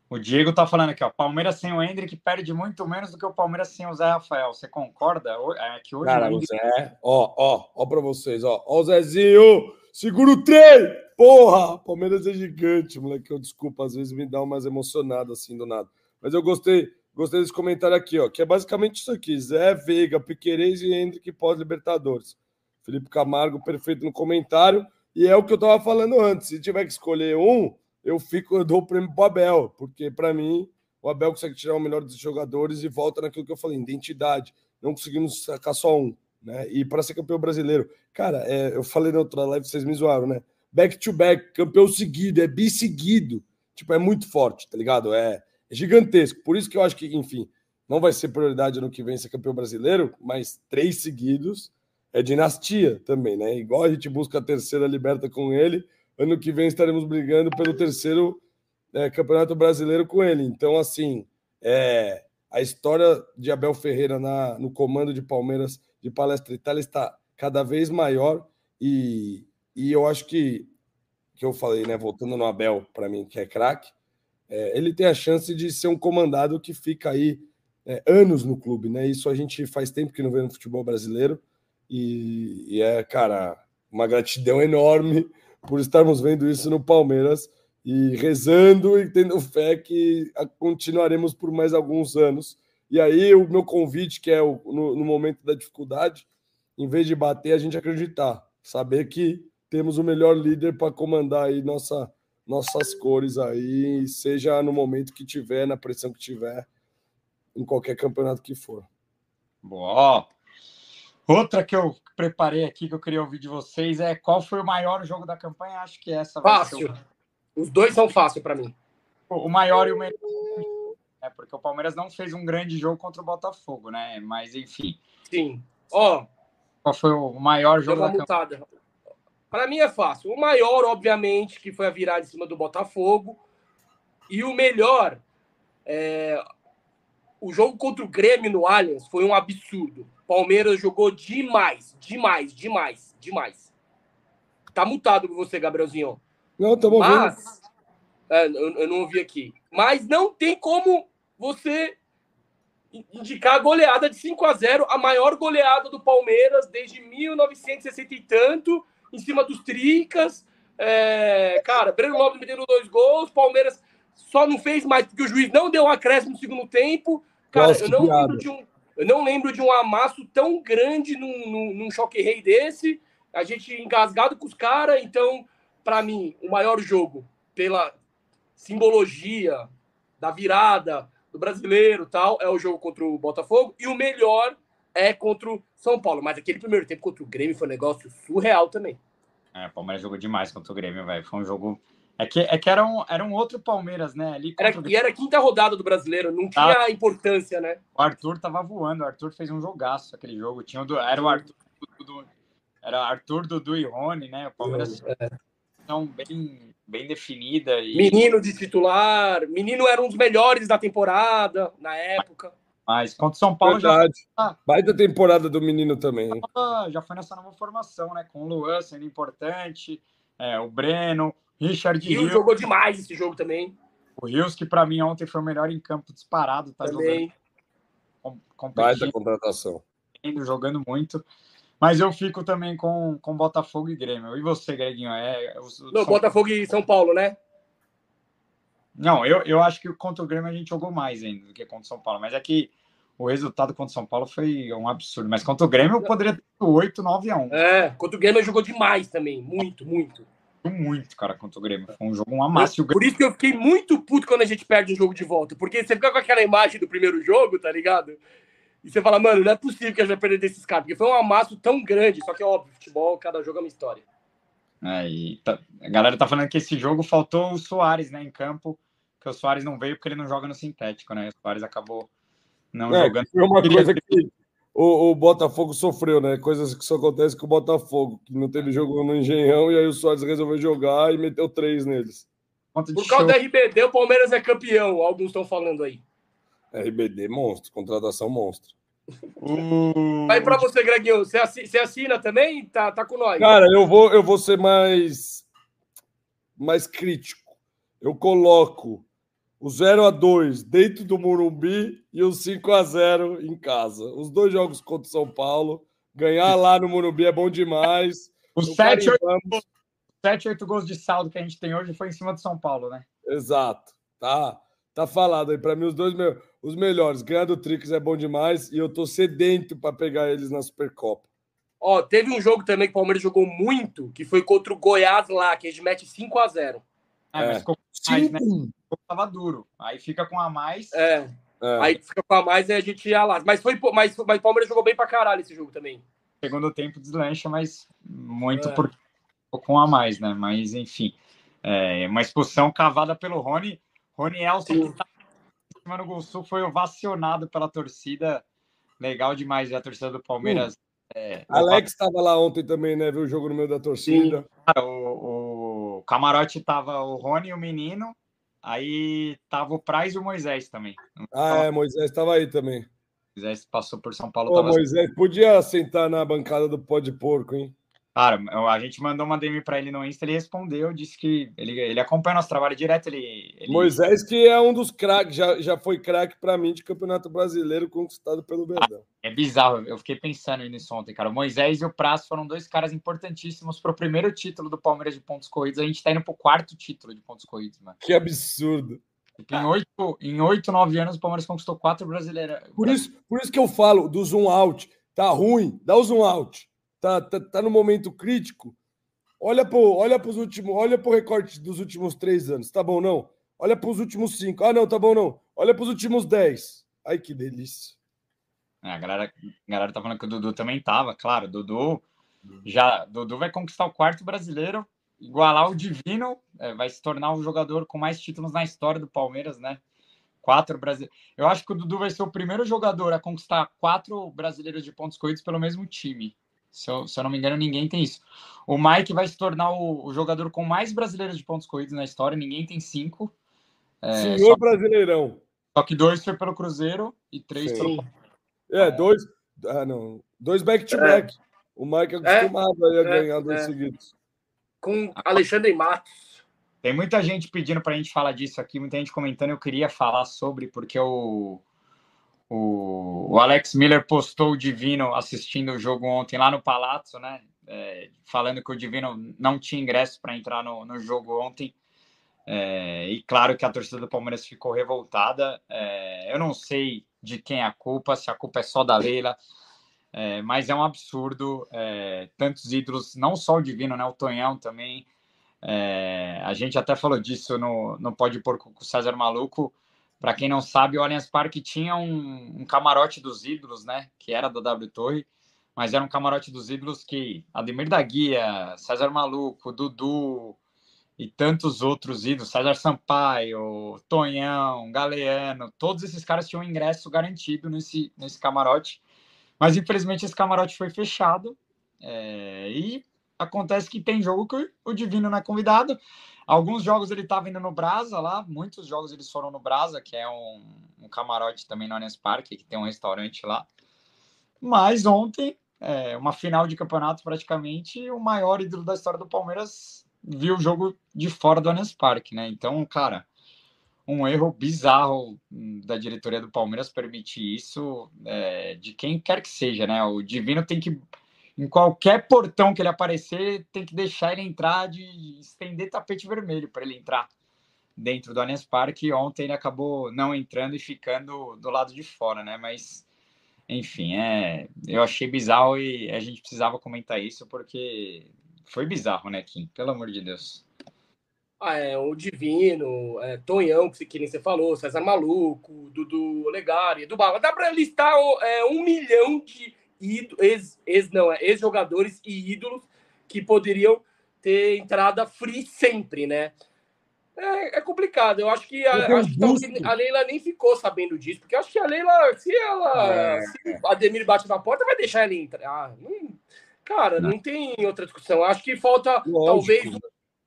o Diego tá falando aqui, ó. Palmeiras sem o Hendrick perde muito menos do que o Palmeiras sem o Zé Rafael. Você concorda? É que hoje Cara, o. Zé, ó, ó, ó pra vocês, ó. Ó o Zezinho, segura o trem! Porra! Palmeiras é gigante, moleque. Eu desculpa, às vezes me dá umas emocionadas assim do nada. Mas eu gostei, gostei desse comentário aqui, ó, que é basicamente isso aqui: Zé, Veiga, Piquerez e Hendrick pós-Libertadores. Felipe Camargo, perfeito no comentário. E é o que eu tava falando antes. Se tiver que escolher um, eu fico, eu dou o prêmio pro Abel, porque para mim o Abel consegue tirar o melhor dos jogadores e volta naquilo que eu falei, identidade. Não conseguimos sacar só um, né? E para ser campeão brasileiro, cara, é, eu falei na outra live, vocês me zoaram, né? Back to back, campeão seguido, é bi-seguido. Tipo, é muito forte, tá ligado? É, é gigantesco. Por isso que eu acho que, enfim, não vai ser prioridade no que vem ser campeão brasileiro, mas três seguidos é dinastia também, né? Igual a gente busca a terceira liberta com ele, ano que vem estaremos brigando pelo terceiro é, campeonato brasileiro com ele. Então, assim, é, a história de Abel Ferreira na, no comando de Palmeiras de Palestra Itália está cada vez maior e, e eu acho que, que eu falei, né? Voltando no Abel, para mim, que é craque, é, ele tem a chance de ser um comandado que fica aí é, anos no clube, né? Isso a gente faz tempo que não vê no futebol brasileiro e, e é, cara, uma gratidão enorme por estarmos vendo isso no Palmeiras e rezando e tendo fé que continuaremos por mais alguns anos. E aí, o meu convite, que é o, no, no momento da dificuldade, em vez de bater, a gente acreditar, saber que temos o melhor líder para comandar aí nossa, nossas cores aí, seja no momento que tiver, na pressão que tiver, em qualquer campeonato que for. Boa. Outra que eu preparei aqui que eu queria ouvir de vocês é qual foi o maior jogo da campanha? Acho que essa vai ser Fácil. Os dois são fáceis para mim. o, maior e o melhor. É porque o Palmeiras não fez um grande jogo contra o Botafogo, né? Mas enfim, Sim. Ó, qual foi o maior jogo uma da campanha? Para mim é fácil. O maior, obviamente, que foi a virada em cima do Botafogo. E o melhor, é, o jogo contra o Grêmio no Allianz foi um absurdo. Palmeiras jogou demais, demais, demais, demais. Tá mutado com você, Gabrielzinho. Não, estamos vendo. Mas. É, eu, eu não ouvi aqui. Mas não tem como você in- indicar a goleada de 5 a 0 a maior goleada do Palmeiras desde 1960 e tanto, em cima dos Tricas. É, cara, Breno Lopes metendo dois gols, Palmeiras só não fez mais porque o juiz não deu um acréscimo no segundo tempo. Cara, Nossa, eu não, piada. lembro de um, eu não lembro de um amasso tão grande num, num, num choque rei desse. A gente engasgado com os caras, então, para mim, o maior jogo, pela simbologia da virada do brasileiro tal, é o jogo contra o Botafogo. E o melhor é contra o São Paulo. Mas aquele primeiro tempo contra o Grêmio foi um negócio surreal também. É, o Palmeiras jogou demais contra o Grêmio, velho. Foi um jogo. É que, é que era, um, era um outro Palmeiras, né? Ali Era, o e era a quinta rodada do brasileiro, não tinha importância, né? O Arthur tava voando, o Arthur fez um jogaço aquele jogo. Tinha o do, era o Arthur do, era Arthur, Dudu e Rony, né? O Palmeiras são bem, bem definida e Menino de titular, menino era um dos melhores da temporada na época. Mas contra o São Paulo já, Verdade. Ah. Baita temporada do menino também. tava- já foi nessa nova formação, né? Com o Luan sendo importante, é, o Breno, Richard E o Rios, jogou demais esse jogo também. o Rios que para mim ontem foi o melhor em campo disparado, tá jogando também. com- Baita contratação. jogando muito. Mas eu fico também com, com Botafogo e Grêmio. E você, Greginho? É, os- os Não, São- Botafogo e São Paulo, né? Não, eu, eu acho que contra o Grêmio a gente jogou mais ainda do que contra o São Paulo. Mas é que o resultado contra o São Paulo foi um absurdo. Mas contra o Grêmio eu poderia ter 8, 9 a 1. É, contra o Grêmio jogou demais também. Muito, muito. Muito, cara, contra o Grêmio. Foi um jogo, um amasso. O Por isso que eu fiquei muito puto quando a gente perde um jogo de volta. Porque você fica com aquela imagem do primeiro jogo, tá ligado? E você fala, mano, não é possível que a gente vai perder desses caras. Porque foi um amasso tão grande. Só que é óbvio, futebol, cada jogo é uma história. é, e tá- a galera tá falando que esse jogo faltou o Soares, né, em campo. Que o Soares não veio porque ele não joga no sintético, né? O Soares acabou não É, jogando. foi uma coisa que o, o Botafogo sofreu, né? Coisas que só acontecem com o Botafogo, que não teve jogo no Engenhão, e aí o Soares resolveu jogar e meteu três neles. Por causa da RBD, o Palmeiras é campeão. Alguns estão falando aí. RBD, monstro, contratação monstro. O... Aí pra você, Greginho, você assi- você assina também? Tá, tá com nós. Cara, eu vou, eu vou ser mais mais crítico. Eu coloco o 0 a 2 dentro do Morumbi e o 5 a 0 em casa. Os dois jogos contra o São Paulo. Ganhar lá no Morumbi é bom demais. Os 7, 8, 7, 8 gols de saldo que a gente tem hoje foi em cima do São Paulo, né? Exato. Tá, tá falado aí. Para mim, os dois os melhores. Ganhar do Trix é bom demais e eu tô sedento para pegar eles na Supercopa. Ó, teve um jogo também que o Palmeiras jogou muito, que foi contra o Goiás lá, que a gente mete 5 a 0 Ah, é. mas ficou mais, né? Tava duro. Aí fica com a mais. É. é. Aí fica com a mais e a gente ia lá. Mas foi mas, mas o Palmeiras jogou bem pra caralho esse jogo também. Segundo tempo deslancha, mas muito é. por com a mais, né? Mas enfim. É, uma expulsão cavada pelo Rony. Rony Elson, Sim. que tá no Gol Sul, foi ovacionado pela torcida. Legal demais a torcida do Palmeiras. É, Alex estava lá ontem também, né? Viu o jogo no meio da torcida. o, o camarote tava o Rony e o menino. Aí tava o Praz e o Moisés também. Ah, é, Moisés estava aí também. Moisés passou por São Paulo. Ô, tava... Moisés, podia sentar na bancada do pó de porco, hein? Cara, a gente mandou uma DM para ele no Insta, ele respondeu, disse que ele, ele acompanha nosso trabalho direto. Ele, ele... Moisés, que é um dos craques, já, já foi craque para mim de campeonato brasileiro conquistado pelo Verdão. Ah, é bizarro, eu fiquei pensando nisso ontem, cara. O Moisés e o Prazo foram dois caras importantíssimos para o primeiro título do Palmeiras de pontos corridos. A gente está indo para o quarto título de pontos corridos, mano. Que absurdo. Tipo, em oito, em oito, nove anos, o Palmeiras conquistou quatro brasileiros. Por isso, por isso que eu falo do zoom out. Tá ruim, dá o zoom out. Tá, tá, tá no momento crítico Olha para olha os últimos, olha para o recorte dos últimos três anos, tá bom não? Olha para os últimos cinco. Ah, não, tá bom não. Olha para os últimos dez. Ai, que delícia. É, a galera, a galera tá falando que o Dudu também tava, claro. Dudu já, Dudu vai conquistar o quarto brasileiro, igualar o Divino, é, vai se tornar o jogador com mais títulos na história do Palmeiras, né? Quatro brasileiros. Eu acho que o Dudu vai ser o primeiro jogador a conquistar quatro brasileiros de pontos corridos pelo mesmo time. Se eu, se eu, não me engano, ninguém tem isso. O Mike vai se tornar o, o jogador com mais brasileiros de pontos corridos na história. Ninguém tem cinco. É, Senhor Brasileirão. Só que dois foi pelo Cruzeiro e três Sim. pelo. É, dois. Ah, não. Dois back-to-back. -back. É. O Mike é acostumado é, a ganhar é, dois seguidos. Com Alexandre Matos. Tem muita gente pedindo para a gente falar disso aqui, muita gente comentando. Eu queria falar sobre, porque o. O, o, Alex Miller postou o Divino assistindo o jogo ontem lá no Palazzo, né? É, falando que o Divino não tinha ingresso para entrar no, no, jogo ontem. É, e claro que a torcida do Palmeiras ficou revoltada. É, eu não sei de quem é a culpa, se a culpa é só da Leila, é, mas é um absurdo. É, tantos ídolos, não só o Divino, né? O Tonhão também. É, a gente até falou disso no, no Pode Porco com o César Maluco para quem não sabe, o Allianz Parque tinha um, um, camarote dos ídolos, né? Que era do W Torre, mas era um camarote dos ídolos que Ademir da Guia, César Maluco, Dudu e tantos outros ídolos, César Sampaio, Tonhão, Galeano, todos esses caras tinham ingresso garantido nesse, nesse camarote. Mas infelizmente esse camarote foi fechado. É, e acontece que tem jogo que o Divino não é convidado. Alguns jogos ele estava indo no Brasa lá, muitos jogos eles foram no Brasa, que é um, um camarote também no Allianz Parque, que tem um restaurante lá. Mas ontem, é, uma final de campeonato praticamente, o maior ídolo da história do Palmeiras viu o jogo de fora do Allianz Parque, né? Então, cara, um erro bizarro da diretoria do Palmeiras permitir isso, é, de quem quer que seja, né? O Divino tem que em qualquer portão que ele aparecer, tem que deixar ele entrar de estender tapete vermelho para ele entrar dentro do Allianz Parque. Ontem ele acabou não entrando e ficando do lado de fora, né? Mas enfim, é, eu achei bizarro e a gente precisava comentar isso porque foi bizarro, né, Kim? Pelo amor de Deus. Ah, é, o Divino, é, Tonhão, que, que nem você falou, César Maluco, Dudu Legari, do Bala. Dá para listar é, um milhão de ex, ex, não, é, ex-jogadores e ídolos que poderiam ter entrada free sempre, né? É, é complicado. Eu acho que, a, acho que a Leila nem ficou sabendo disso, porque eu acho que a Leila, se ela. É. Se a Demir bate na porta, vai deixar ela entrar. Ah, não, cara, não. não tem outra discussão. Acho que falta Lógico. talvez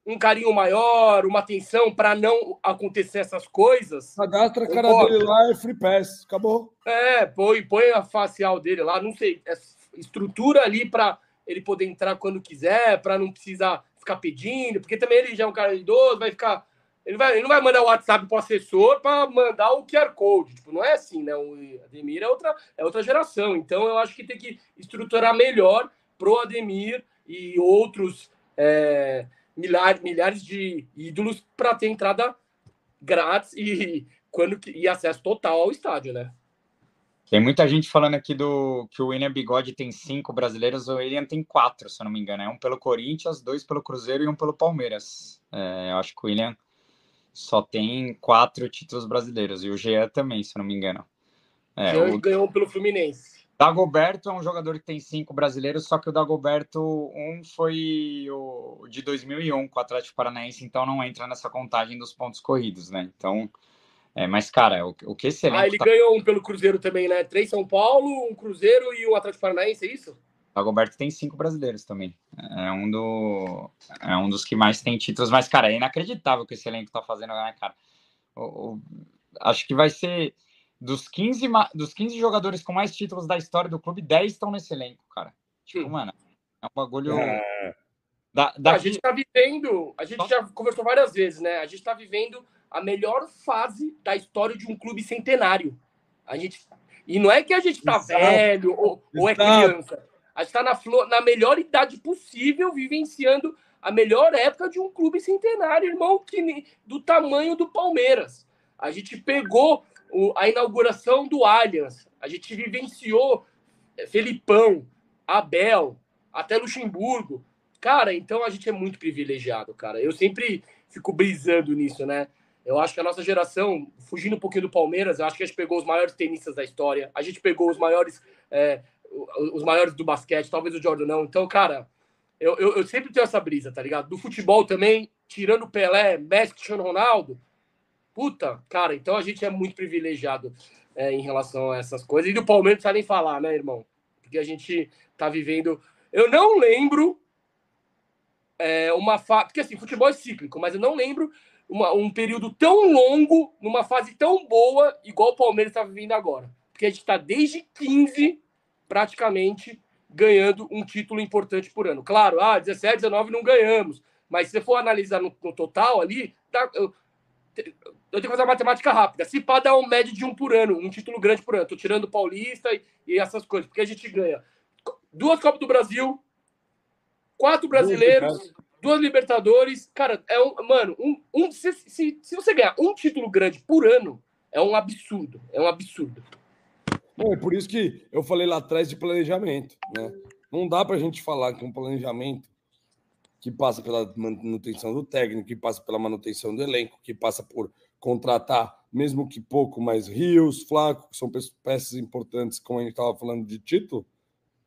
um carinho maior, uma atenção para não acontecer essas coisas. Cadastra a cara dele lá é free pass, acabou. É, põe, põe a facial dele lá, não sei, é estrutura ali para ele poder entrar quando quiser, para não precisar ficar pedindo, porque também ele já é um cara idoso, vai ficar. Ele, vai, ele não vai mandar o WhatsApp pro assessor para mandar o QR Code. Tipo, não é assim, né? O Ademir é outra, é outra geração. Então eu acho que tem que estruturar melhor pro Ademir e outros é, milhares, milhares de ídolos para ter entrada grátis e, quando, e acesso total ao estádio, né? Tem muita gente falando aqui do que o William Bigode tem cinco brasileiros, o William tem quatro, se eu não me engano. É um pelo Corinthians, dois pelo Cruzeiro e um pelo Palmeiras. É, eu acho que o William só tem quatro títulos brasileiros. E o Jean também, se eu não me engano. É, Jean o... ganhou pelo Fluminense. Dagoberto é um jogador que tem cinco brasileiros, só que o Dagoberto, um foi o de 2001 com o Atlético Paranaense, então não entra nessa contagem dos pontos corridos, né? Então, é, mas, cara, o, o que esse Ah, ele tá... ganhou um pelo Cruzeiro também, né? Três São Paulo, um Cruzeiro e um Atlético Paranaense, é isso? O Dagoberto tem cinco brasileiros também. É um, do, é um dos que mais tem títulos, mas, cara, é inacreditável o que esse elenco tá fazendo, né, cara? O, o, acho que vai ser dos 15, dos 15 jogadores com mais títulos da história do clube, 10 estão nesse elenco, cara. Tipo, hum. mano, é um bagulho. É... Da, A gente tá vivendo, a gente já conversou várias vezes, né? A gente tá vivendo a melhor fase da história de um clube centenário. A gente. E não é que a gente tá Exato. velho ou, ou, é criança. A gente tá na, flor, na melhor idade possível, vivenciando a melhor época de um clube centenário, irmão, que, do tamanho do Palmeiras. A gente pegou o, a inauguração do Allianz. A gente vivenciou é, Felipão, Abel, até Luxemburgo. Cara, então a gente é muito privilegiado, cara. Eu sempre fico brisando nisso, né? Eu acho que a nossa geração, fugindo um pouquinho do Palmeiras, eu acho que a gente pegou os maiores tenistas da história. A gente pegou os maiores, é, os maiores do basquete, talvez o Jordan não. Então, cara, eu, eu, eu, sempre tenho essa brisa, tá ligado? Do futebol também, tirando Pelé, Messi, Cristiano Ronaldo, Puta, cara, então a gente é muito privilegiado é, em relação a essas coisas. E do Palmeiras não precisa nem falar, né, irmão? Porque a gente tá vivendo. Eu não lembro é, uma fase. Porque assim, futebol é cíclico, mas eu não lembro uma, um período tão longo, numa fase tão boa, igual o Palmeiras está vivendo agora. Porque a gente está desde 15, praticamente, ganhando um título importante por ano. Claro, ah, 17, 19 não ganhamos. Mas se você for analisar no, no total ali, tá, eu, eu tenho que fazer uma matemática rápida. Se pá, dá um médio de um por ano, um título grande por ano. Tô tirando o Paulista e, e essas coisas, porque a gente ganha duas Copas do Brasil, quatro brasileiros, duas Libertadores. Cara, é um. Mano, um, um, se, se, se você ganhar um título grande por ano, é um absurdo. É um absurdo. É por isso que eu falei lá atrás de planejamento. Né? Não dá para a gente falar que um planejamento que passa pela manutenção do técnico, que passa pela manutenção do elenco, que passa por contratar, mesmo que pouco, mais Rios, Flaco, que são peças importantes, como a gente estava falando de título,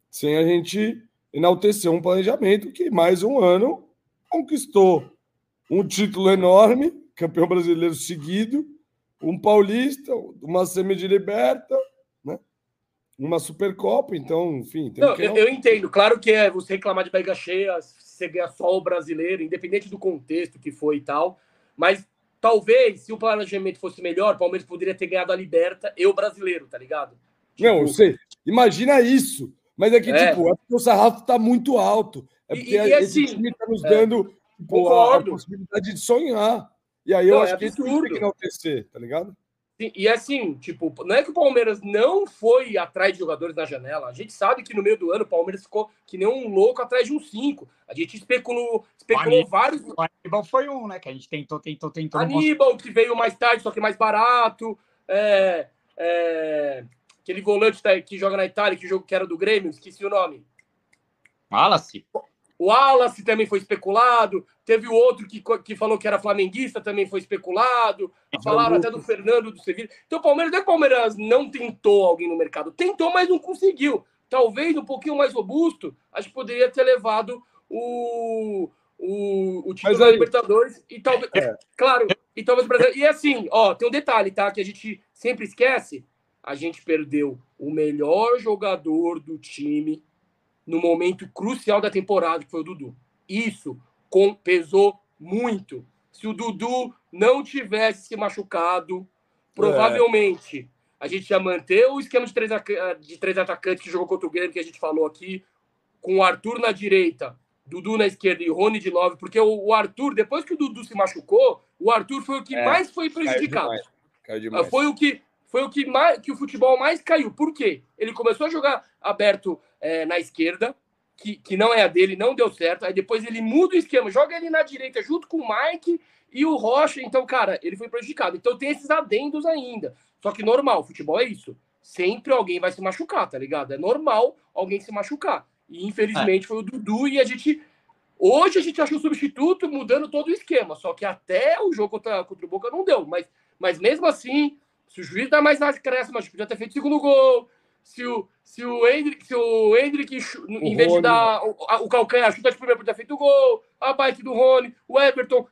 sem a gente enaltecer um planejamento que mais um ano conquistou um título enorme, campeão brasileiro seguido, um paulista, uma semi de liberta, né? Uma Supercopa, então, enfim. Não, que... eu, eu, entendo. Claro que é você reclamar de barriga cheia, você ganha só o brasileiro, independente do contexto que foi e tal. Mas talvez, se o planejamento fosse melhor, o Palmeiras poderia ter ganhado a Liberta e o brasileiro, tá ligado? Tipo... Não, eu sei. Imagina isso. Mas é que, é. tipo, o sarrafo tá muito alto. É porque e, e esse assim, time tá nos é. dando tipo, a, a, possibilidade de sonhar. E aí eu Não, acho é que isso tem que enaltecer, tá ligado? E assim, tipo, não é que o Palmeiras não foi atrás de jogadores na janela. A gente sabe que no meio do ano o Palmeiras ficou que nem um louco atrás de um cinco. A gente especulou, especulou Aníbal, vários. O Aníbal foi um, né? Que a gente tentou, tentou, tentou. Aníbal, que veio mais tarde, só que mais barato. É, é, aquele volante que joga na Itália, que jogo que era do Grêmio, esqueci o nome. Wallace. O Wallace também foi especulado. Teve o outro que, que falou que era flamenguista, também foi especulado. Falaram até do Fernando do Sevilla. Então, o Palmeiras, não é que o Palmeiras não tentou alguém no mercado. Tentou, mas não conseguiu. Talvez um pouquinho mais robusto, acho que poderia ter levado o, o, o título da Libertadores. E talvez, é. claro, e talvez o Brasil. E assim, ó, tem um detalhe, tá? Que a gente sempre esquece. A gente perdeu o melhor jogador do time no momento crucial da temporada, que foi o Dudu. Isso com, pesou muito. Se o Dudu não tivesse se machucado, provavelmente é. a gente ia manter o esquema de três, de três atacantes que jogou contra o Grêmio, que a gente falou aqui, com o Arthur na direita, Dudu na esquerda e Rony de nove, porque o, o, Arthur, depois que o Dudu se machucou, o Arthur foi o que é, mais foi prejudicado. Caiu demais, caiu demais. Foi o que foi o que mais que o futebol mais caiu. Por quê? Ele começou a jogar aberto é, na esquerda, que, que não é a dele, não deu certo. Aí depois ele muda o esquema, joga ele na direita junto com o Mike e o Rocha. Então, cara, ele foi prejudicado. Então tem esses adendos ainda. Só que normal, futebol é isso. Sempre alguém vai se machucar, tá ligado? É normal alguém se machucar. E infelizmente é. foi o Dudu e a gente. Hoje a gente achou substituto mudando todo o esquema. Só que até o jogo contra, contra o Boca não deu. Mas, mas mesmo assim, se o juiz dá mais acréscimo, que podia ter feito segundo gol se o, se o Hendrick, se o Hendrick o em vez Rony. de dar o, o calcanhar, chuta de primeiro por ter feito o gol, a bike do Rony, o Everton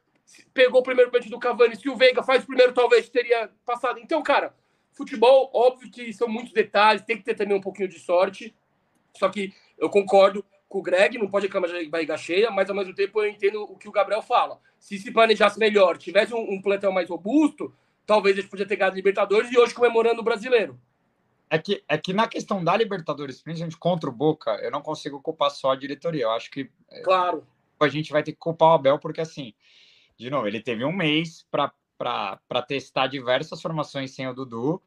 pegou o primeiro pênalti do Cavani, se o Veiga faz o primeiro, talvez teria passado. Então, cara, futebol, óbvio que são muitos detalhes, tem que ter também um pouquinho de sorte. Só que eu concordo com o Greg, não pode reclamar de barriga cheia, mas ao mesmo tempo eu entendo o que o Gabriel fala. Se se planejasse melhor, tivesse um, um plantel mais robusto, talvez a gente podia ter ganhado Libertadores e hoje comemorando o brasileiro. É que, é que na questão da Libertadores, principalmente contra o Boca, eu não consigo culpar só a diretoria. Eu acho que é, claro. a gente vai ter que culpar o Abel, porque assim, de novo, ele teve um mês para testar diversas formações sem o Dudu,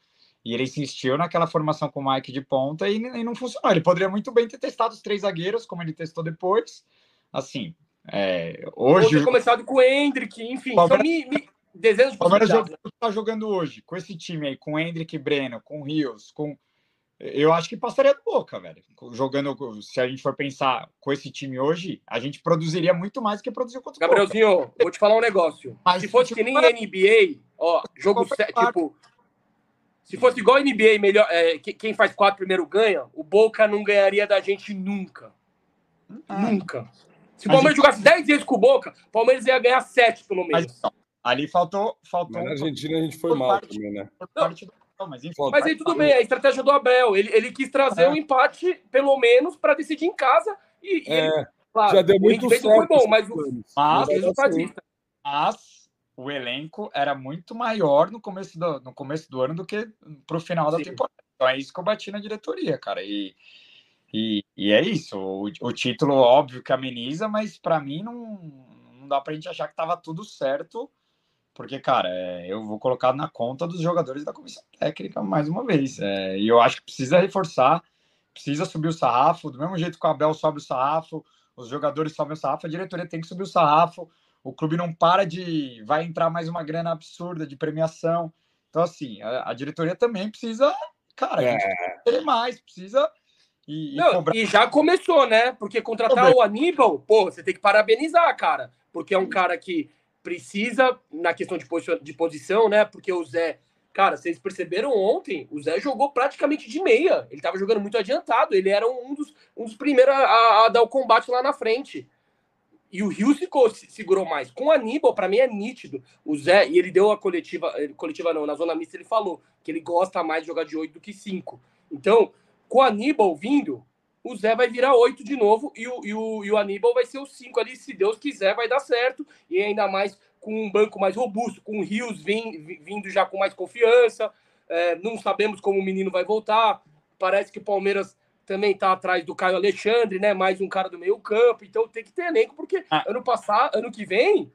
e ele insistiu naquela formação com o Mike de ponta e, e não funcionou. Ele poderia muito bem ter testado os três zagueiros, como ele testou depois. Assim, é, hoje. Ou ter começado com o Hendrick, enfim. Palmeiras... Só me, me dezenas de Palmeiras está jogando hoje com esse time aí, com Hendrick Breno, com Rios, com. Eu acho que passaria do boca, velho. Jogando, se a gente for pensar com esse time hoje, a gente produziria muito mais do que produziu contra o Gabrielzinho, Boca. vou te falar um negócio. Mas, se fosse que nem NBA, ó, jogo tipo. Se fosse igual NBA, melhor, é, quem faz quatro primeiro ganha, o Boca não ganharia da gente nunca. Ah. Nunca. Se o Palmeiras jogasse 10 vezes com o Boca, o Palmeiras ia ganhar 7, pelo menos. Mas, então, Ali faltou. faltou mas na Argentina a gente foi mal parte, também, né? mas, enfim, mas aí tudo bem, a estratégia do Abel. Ele, ele quis trazer o é. um empate, pelo menos, para decidir em casa. E, e é, ele, claro, já deu muito certo. Foi bom, mas, o, mas, mas, mas o elenco era muito maior no começo do, no começo do ano do que para o final da Sim. temporada. Então é isso que eu bati na diretoria, cara. E, e, e é isso. O, o título, óbvio que ameniza, mas para mim não, não dá para a gente achar que estava tudo certo porque, cara, é, eu vou colocar na conta dos jogadores da comissão técnica mais uma vez. É, e eu acho que precisa reforçar, precisa subir o sarrafo, do mesmo jeito que o Abel sobe o sarrafo, os jogadores sobem o sarrafo, a diretoria tem que subir o sarrafo, o clube não para de. vai entrar mais uma grana absurda de premiação. Então, assim, a, a diretoria também precisa, cara, é. querer mais, precisa. E, não, e, cobrar... e, já começou, né? Porque contratar o Aníbal, pô, você tem que parabenizar, cara. Porque é um cara que precisa na questão de, posição, de posição, né? Porque o Zé, cara, vocês perceberam ontem, o Zé jogou praticamente de meia. Ele estava jogando muito adiantado. Ele era um dos, um dos primeiros a, a dar o combate lá na frente. E o Rio ficou, segurou mais. Com o Aníbal, para mim é nítido. O Zé, e ele deu a coletiva, coletiva não, na zona mista ele falou que ele gosta mais de jogar de 8 do que 5. Então, com o Aníbal vindo, o Zé vai virar oito de novo e o, e o, e o Aníbal vai ser o cinco ali, se Deus quiser, vai dar certo. E ainda mais com um banco mais robusto, com o Rios vindo já com mais confiança. É, não sabemos como o menino vai voltar. Parece que o Palmeiras também está atrás do Caio Alexandre, né? Mais um cara do meio campo. Então tem que ter elenco, porque ah. ano passado, ano que vem,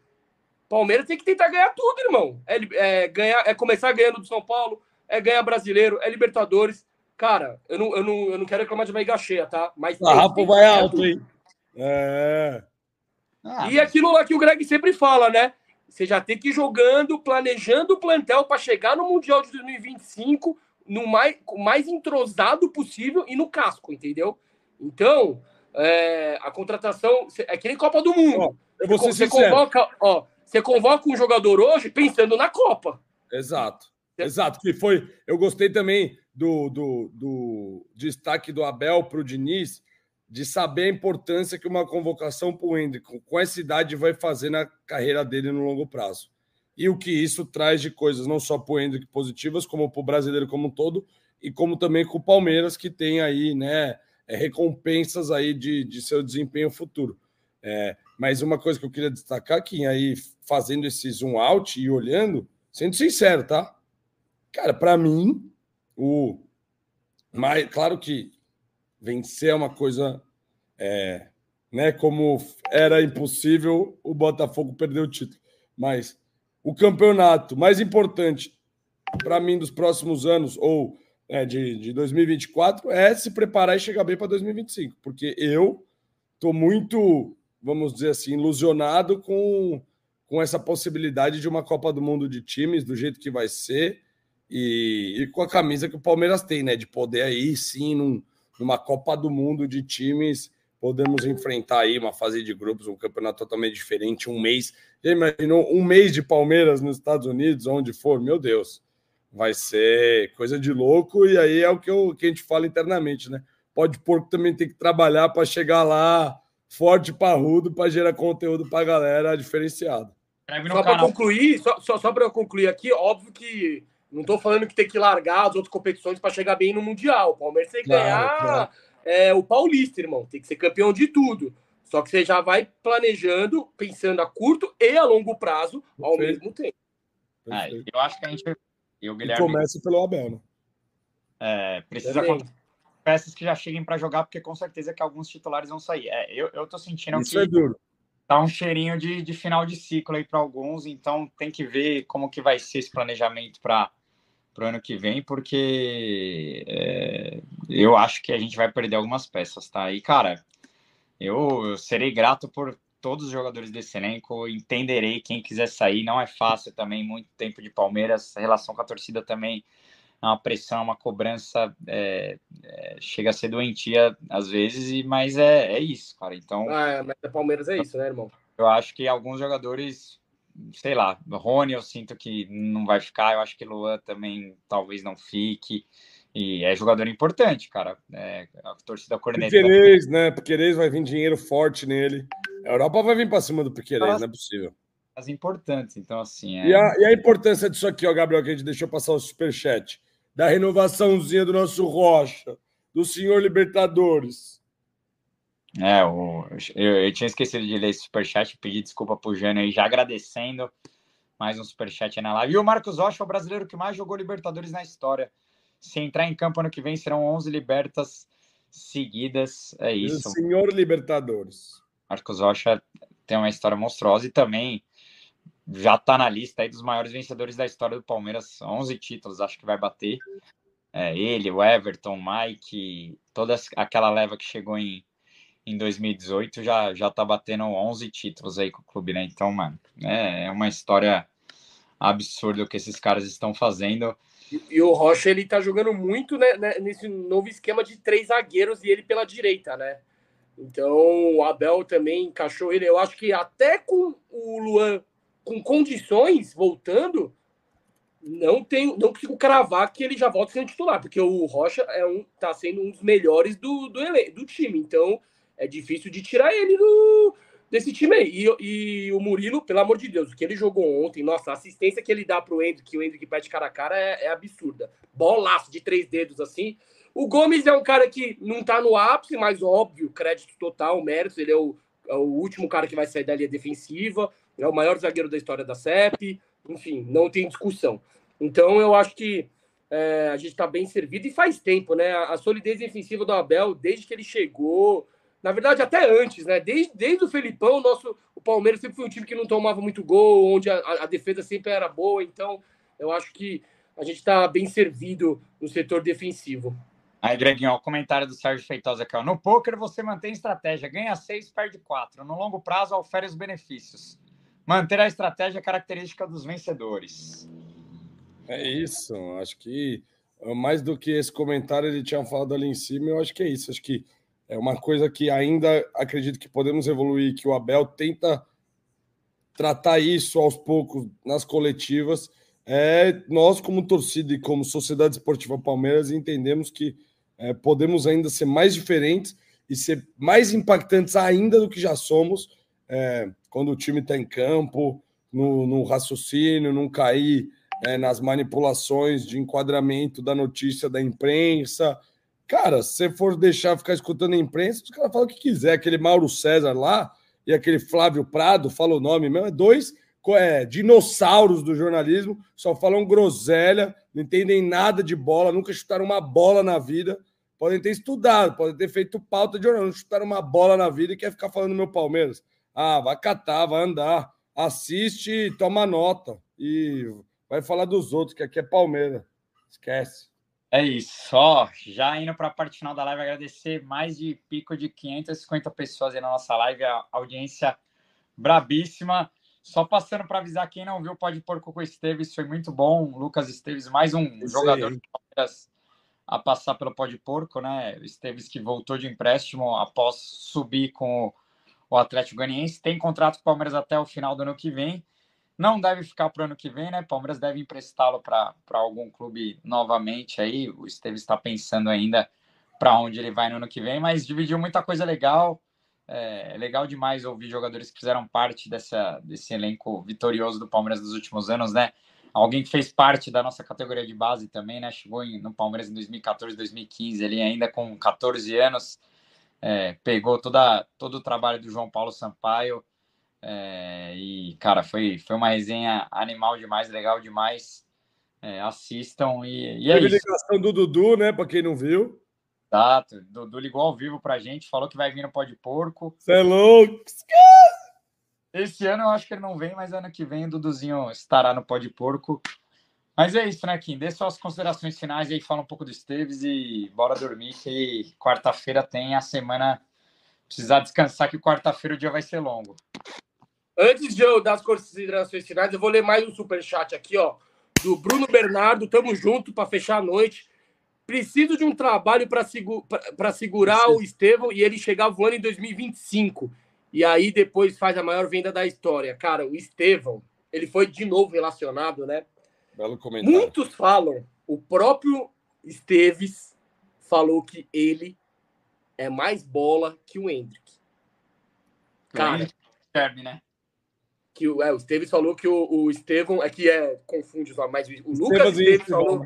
Palmeiras tem que tentar ganhar tudo, irmão. É, é, ganhar, é começar ganhando do São Paulo, é ganhar brasileiro, é Libertadores. Cara, eu não, eu não, eu não quero reclamar de barriga cheia, tá? Mas. O Rafa vai alto, hein? É. Ah, e aquilo lá que o Greg sempre fala, né? Você já tem que ir jogando, planejando o plantel para chegar no Mundial de 2025 no mais, mais entrosado possível e no casco, entendeu? Então, é, a contratação é que nem Copa do Mundo. Ó, você, você convoca, ó, você convoca um jogador hoje pensando na Copa. Exato. Exato, que foi. Eu gostei também do, do, do destaque do Abel para o Diniz, de saber a importância que uma convocação para o Hendrick com essa idade vai fazer na carreira dele no longo prazo. E o que isso traz de coisas, não só para o Hendrick positivas, como para o brasileiro como um todo, e como também com o Palmeiras, que tem aí né, é, recompensas aí de, de seu desempenho futuro. É, mas uma coisa que eu queria destacar, que aí fazendo esse zoom out e olhando, sendo sincero, tá? Cara, para mim, o mas claro que vencer é uma coisa é, né? Como era impossível o Botafogo perder o título. Mas o campeonato mais importante para mim dos próximos anos, ou é, de, de 2024, é se preparar e chegar bem para 2025. Porque eu estou muito, vamos dizer assim, ilusionado com, com essa possibilidade de uma Copa do Mundo de times, do jeito que vai ser, e, e com a camisa que o Palmeiras tem, né? De poder aí sim num, numa Copa do Mundo de times podemos enfrentar aí uma fase de grupos, um campeonato totalmente diferente, um mês. Já imaginou um mês de Palmeiras nos Estados Unidos, onde for? Meu Deus, vai ser coisa de louco. E aí é o que, eu, que a gente fala internamente, né? Pode porco também tem que trabalhar para chegar lá forte, parrudo, para gerar conteúdo para a galera diferenciado. Só para concluir, só, só, só para concluir aqui, óbvio que não estou falando que tem que largar as outras competições para chegar bem no Mundial. O Palmeiras tem que claro, ganhar. Claro é, o paulista, irmão. Tem que ser campeão de tudo. Só que você já vai planejando, pensando a curto e a longo prazo ao mesmo tempo. É, eu acho que a gente. Eu, Guilherme, e começa pelo Abel, né? É, precisa peças que já cheguem para jogar, porque com certeza que alguns titulares vão sair. É, eu, eu tô sentindo Isso que é duro. tá um cheirinho de, de final de ciclo aí para alguns, então tem que ver como que vai ser esse planejamento para para o ano que vem, porque é, eu acho que a gente vai perder algumas peças, tá? E, cara, eu, eu, serei grato por todos os jogadores desse elenco, entenderei quem quiser sair, não é fácil também, muito tempo de Palmeiras, relação com a torcida também é uma pressão, uma cobrança, é, é, chega a ser doentia às vezes, e, mas é, é isso, cara. Então. Ah, mas Palmeiras é isso, né, irmão? Eu acho que alguns jogadores sei lá, Rony eu sinto que não vai ficar, eu acho que Luan também talvez não fique. E é jogador importante, cara. É, a torcida corneta. Piquerez, né? Piquerez vai vir dinheiro forte nele. A Europa vai vir para cima do Piquerez, não é possível. As importantes, então assim. É... E, a, e, a, importância disso aqui, ó, Gabriel, que a gente deixou passar o superchat. Da renovaçãozinha do nosso Rocha, do senhor Libertadores. É, o, eu, eu, tinha esquecido de ler esse superchat, pedi desculpa pro Jânio aí, já agradecendo. Mais um superchat aí na live. E o Marcos Rocha é o brasileiro que mais jogou Libertadores na história. Se entrar em campo ano que vem, serão 11 Libertas seguidas. É isso. O senhor Libertadores. Marcos Rocha tem uma história monstruosa e também já está na lista aí dos maiores vencedores da história do Palmeiras. 11 títulos, acho que vai bater. É, ele, o Everton, Mike, toda aquela leva que chegou em em 2018 já já tá batendo 11 títulos aí com o clube, né? Então, mano, é, é uma história absurda o que esses caras estão fazendo. E, e o Rocha, ele tá jogando muito né, né, nesse novo esquema de três zagueiros e ele pela direita, né? Então, o Abel também encaixou ele. Eu acho que até com o Luan com condições voltando, não tenho, não consigo cravar que ele já volta sendo titular, porque o Rocha é um, tá sendo um dos melhores do, do, do time. Então, é difícil de tirar ele do, desse time aí. E, e, o Murilo, pelo amor de Deus, o que ele jogou ontem, nossa, a assistência que ele dá pro Hendrick, que o Hendrick pede cara a cara, é, é absurda. Bolaço de três dedos assim. O Gomes é um cara que não tá no ápice, mas óbvio, crédito total, mérito. Ele é o, é o último cara que vai sair da linha defensiva, é o maior zagueiro da história da CEP, enfim, não tem discussão. Então eu acho que é, a gente está bem servido e faz tempo, né? A, a solidez defensiva do Abel, desde que ele chegou, na verdade, até antes, né? Desde, desde o Felipão, o nosso, o Palmeiras sempre foi um time que não tomava muito gol, onde a, a defesa sempre era boa. Então, eu acho que a gente está bem servido no setor defensivo. Aí, Greginho, o comentário do Sérgio Feitosa aqui. Ó. No poker, você mantém estratégia, ganha seis, perde quatro. No longo prazo, oferece os benefícios. Manter a estratégia é característica dos vencedores. É isso. Acho que mais do que esse comentário ele tinha falado ali em cima, eu acho que é isso. Acho que é uma coisa que ainda acredito que podemos evoluir, que o Abel tenta tratar isso aos poucos nas coletivas. É, nós, como torcida e como Sociedade Esportiva Palmeiras, entendemos que é, podemos ainda ser mais diferentes e ser mais impactantes ainda do que já somos é, quando o time está em campo, no, no, raciocínio, não cair é, nas manipulações de enquadramento da notícia da imprensa, Cara, se for deixar ficar escutando a imprensa, os caras falam o que quiser. Aquele Mauro César lá e aquele Flávio Prado, fala o nome mesmo, é dois é, dinossauros do jornalismo, só falam groselha, não entendem nada de bola, nunca chutaram uma bola na vida. podem ter estudado, podem ter feito pauta de jornal, não chutaram uma bola na vida e quer ficar falando do meu Palmeiras. Ah, vai catar, vai andar, assiste, toma nota e vai falar dos outros, que aqui é Palmeiras. Esquece. É isso, ó, já indo para a parte final da live, agradecer mais de pico de 550 pessoas aí na nossa live, a audiência brabíssima. Só passando para avisar quem não viu, pode pôr com o Esteves, foi muito bom. Lucas Esteves, mais um Sim. jogador do Palmeiras a passar pelo pó de porco, né? Esteves que voltou de empréstimo após subir com o Atlético Ganiense, tem contrato com o Palmeiras até o final do ano que vem. Não deve ficar para o ano que vem, né? Palmeiras deve emprestá-lo para algum clube novamente aí. O Esteves está pensando ainda para onde ele vai no ano que vem, mas dividiu muita coisa legal. É, é legal demais ouvir jogadores que fizeram parte dessa, desse elenco vitorioso do Palmeiras dos últimos anos, né? alguém que fez parte da nossa categoria de base também, né? Chegou em, no Palmeiras em 2014, 2015, ali ainda com 14 anos, é, pegou toda, todo o trabalho do João Paulo Sampaio. É, e, cara, foi, foi uma resenha animal demais, legal demais. É, assistam e, e é Teve isso. ligação do Dudu, né? Para quem não viu. Exato, Dudu ligou ao vivo pra gente, falou que vai vir no Pó de Porco. Você é louco! Esse ano eu acho que ele não vem, mas ano que vem o Duduzinho estará no pó de porco. Mas é isso, né, Kim? Dê suas considerações finais aí fala um pouco do Esteves e bora dormir, que quarta-feira tem a semana. Precisar descansar, que quarta-feira o dia vai ser longo. Antes de eu dar as considerações finais, eu vou ler mais um superchat aqui, ó. Do Bruno Bernardo, tamo junto para fechar a noite. Preciso de um trabalho para segu segurar o Estevão e ele chegar voando em 2025 e aí depois faz a maior venda da história. Cara, o Estevão, ele foi de novo relacionado, né? Belo comentário. Muitos falam, o próprio Esteves falou que ele é mais bola que o Hendrick. Cara, serve, né? Que o, é, o Esteves falou que o, o Estevão é que é confunde os mas o Lucas Esteves falou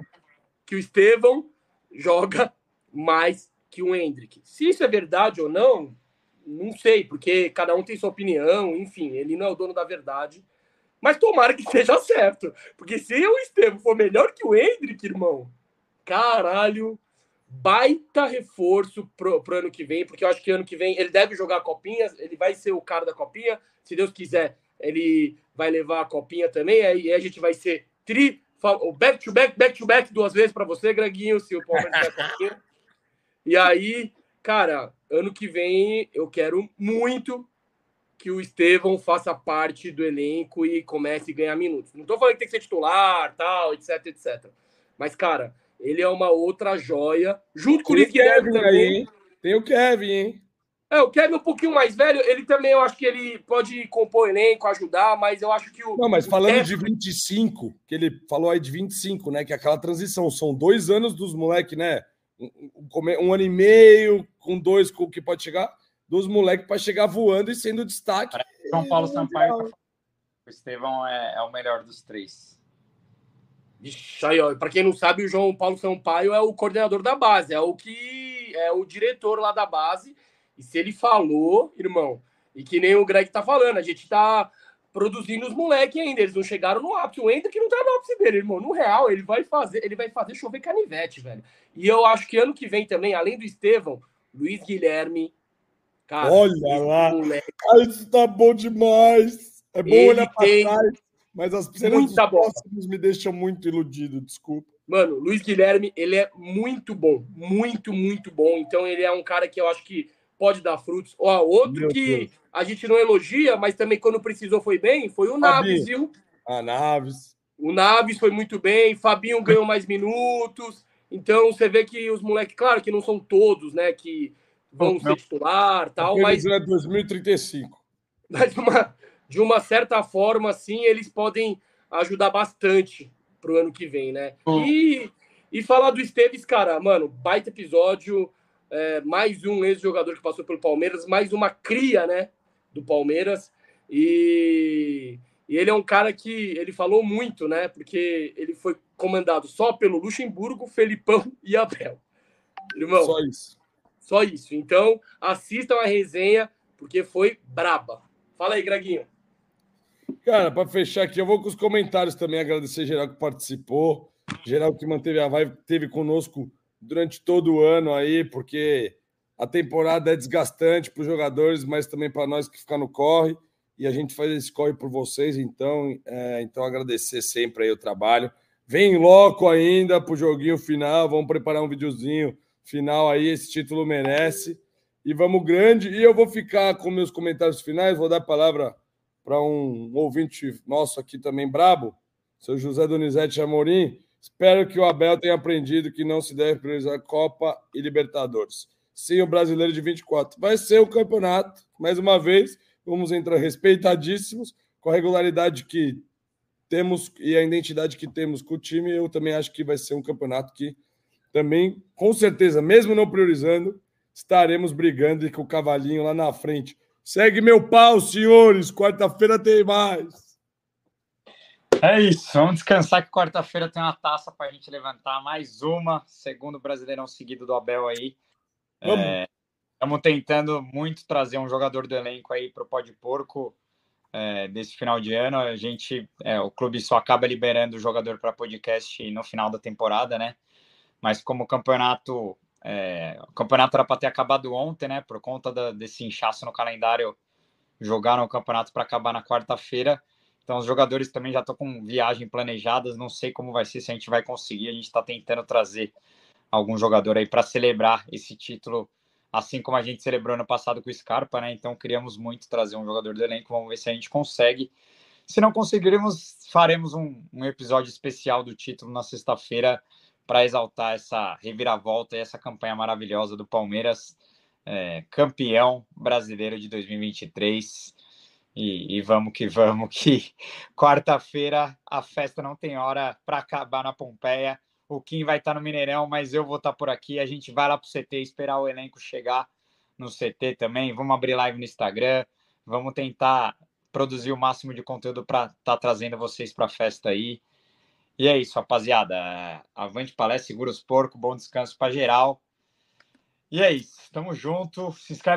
que o Estevão joga mais que o Hendrick. Se isso é verdade ou não, não sei, porque cada um tem sua opinião, enfim, ele não é o dono da verdade. Mas tomara que seja certo. Porque se o Estevam for melhor que o Hendrick, irmão, caralho, baita reforço pro, pro ano que vem, porque eu acho que ano que vem ele deve jogar a copinha, ele vai ser o cara da copinha. Se Deus quiser, ele vai levar a copinha também. Aí a gente vai ser tri, back to back, back to back duas vezes para você, Greginho, se o Palmeiras tiver copinha. E aí, cara, ano que vem eu quero muito que o Estevão faça parte do elenco e comece a ganhar minutos. Não estou falando que tem que ser titular, tal, etc, etc. Mas, cara, ele é uma outra joia. Junto com o Luiz Guilherme também. Aí, Tem o Kevin, hein? É, o Kevin é um pouquinho mais velho, ele também eu acho que ele pode compor elenco, ajudar, mas eu acho que o. Não, mas falando Kevin... de 25, que ele falou aí de 25, né? Que é aquela transição, são dois anos dos moleques, né? um, um ano e meio, com dois com o que pode chegar, dos moleques para chegar voando e sendo destaque. São Paulo Sampaio. O Estevão é, é, o melhor dos três. Para quem não sabe, o João Paulo Sampaio é o coordenador da base, é o que é o diretor lá da base. E se ele falou, irmão, e que nem o Greg tá falando, a gente tá produzindo os moleques ainda. Eles não chegaram no ápice. O Hendrick não tá no ápice dele, irmão. No real, ele vai fazer, ele vai fazer chover canivete, velho. E eu acho que ano que vem também, além do Estevão, Luiz Guilherme. Cara, Olha lá. Moleque, ah, isso tá bom demais. É bom ele olhar pra trás, mas as cenas dos próximos me deixam muito iludido, desculpa. Mano, Luiz Guilherme, ele é muito bom. Muito, muito bom. Então, ele é um cara que eu acho que pode dar frutos. Ó, outro Meu que Deus. a gente não elogia, mas também quando precisou foi bem, foi o Naves, viu? A Naves. O Naves foi muito bem, Fabinho ganhou mais minutos. Então você vê que os moleques, claro que não são todos, né, que vão ser titular, tal, mas é 2035. Mas de uma, de uma certa forma, assim, eles podem ajudar bastante pro ano que vem, né? Hum. E, e falar do Esteves, cara, mano, baita episódio é, mais um ex-jogador que passou pelo Palmeiras, mais uma cria, né, do Palmeiras. E, e, ele é um cara que ele falou muito, né, porque ele foi comandado só pelo Luxemburgo, Felipão e Abel. Irmão, só isso. Só isso. Então, assistam a resenha, porque foi braba. Fala aí, Greginho. Cara, para fechar aqui, eu vou com os comentários também, agradecer geral que participou, geral que manteve a vibe, teve conosco durante todo o ano aí, porque a temporada é desgastante para os jogadores, mas também para nós que ficar no corre. E a gente faz esse corre por vocês, então, é, então agradecer sempre aí o trabalho. Vem logo ainda para o joguinho final, vamos preparar um videozinho final aí, esse título merece. E vamos grande. E eu vou ficar com meus comentários finais, vou dar a palavra para um ouvinte nosso aqui também brabo, seu José Donizete Amorim. Espero que o Abel tenha aprendido que não se deve priorizar Copa e Libertadores sim o brasileiro de 24. Vai ser o campeonato, mais uma vez, vamos entrar respeitadíssimos, com a regularidade que temos e a identidade que temos com o time. Eu também acho que vai ser um campeonato que também, com certeza, mesmo não priorizando, estaremos brigando e com o cavalinho lá na frente. Segue meu pau, senhores. Quarta-feira tem mais. É isso, vamos descansar que quarta-feira tem uma taça para a gente levantar mais uma, segundo brasileirão seguido do Abel aí. Estamos é, tentando muito trazer um jogador do elenco aí para o Pó de Porco é, desse final de ano. A gente, é, o clube só acaba liberando o jogador para podcast no final da temporada, né? Mas como o campeonato, é, o campeonato era para ter acabado ontem, né? Por conta da, desse inchaço no calendário, jogaram o campeonato para acabar na quarta-feira. Então os jogadores também já estão com viagem planejadas. Não sei como vai ser, se a gente vai conseguir. A gente está tentando trazer algum jogador aí para celebrar esse título, assim como a gente celebrou ano passado com o Scarpa, né? Então queríamos muito trazer um jogador do elenco, vamos ver se a gente consegue. Se não conseguirmos, faremos um, um episódio especial do título na sexta-feira para exaltar essa reviravolta e essa campanha maravilhosa do Palmeiras, é, campeão brasileiro de 2023. E, e, vamos que vamos, que quarta-feira a festa não tem hora para acabar na Pompeia o Kim vai estar no Mineirão, mas eu vou estar por aqui. A gente vai lá para o CT esperar o elenco chegar no CT também. Vamos abrir live no Instagram. Vamos tentar produzir o máximo de conteúdo para estar tá trazendo vocês para a festa aí. E é isso, rapaziada. Avante palestra, segura os porcos, bom descanso para geral. E é isso, tamo junto. Se inscreve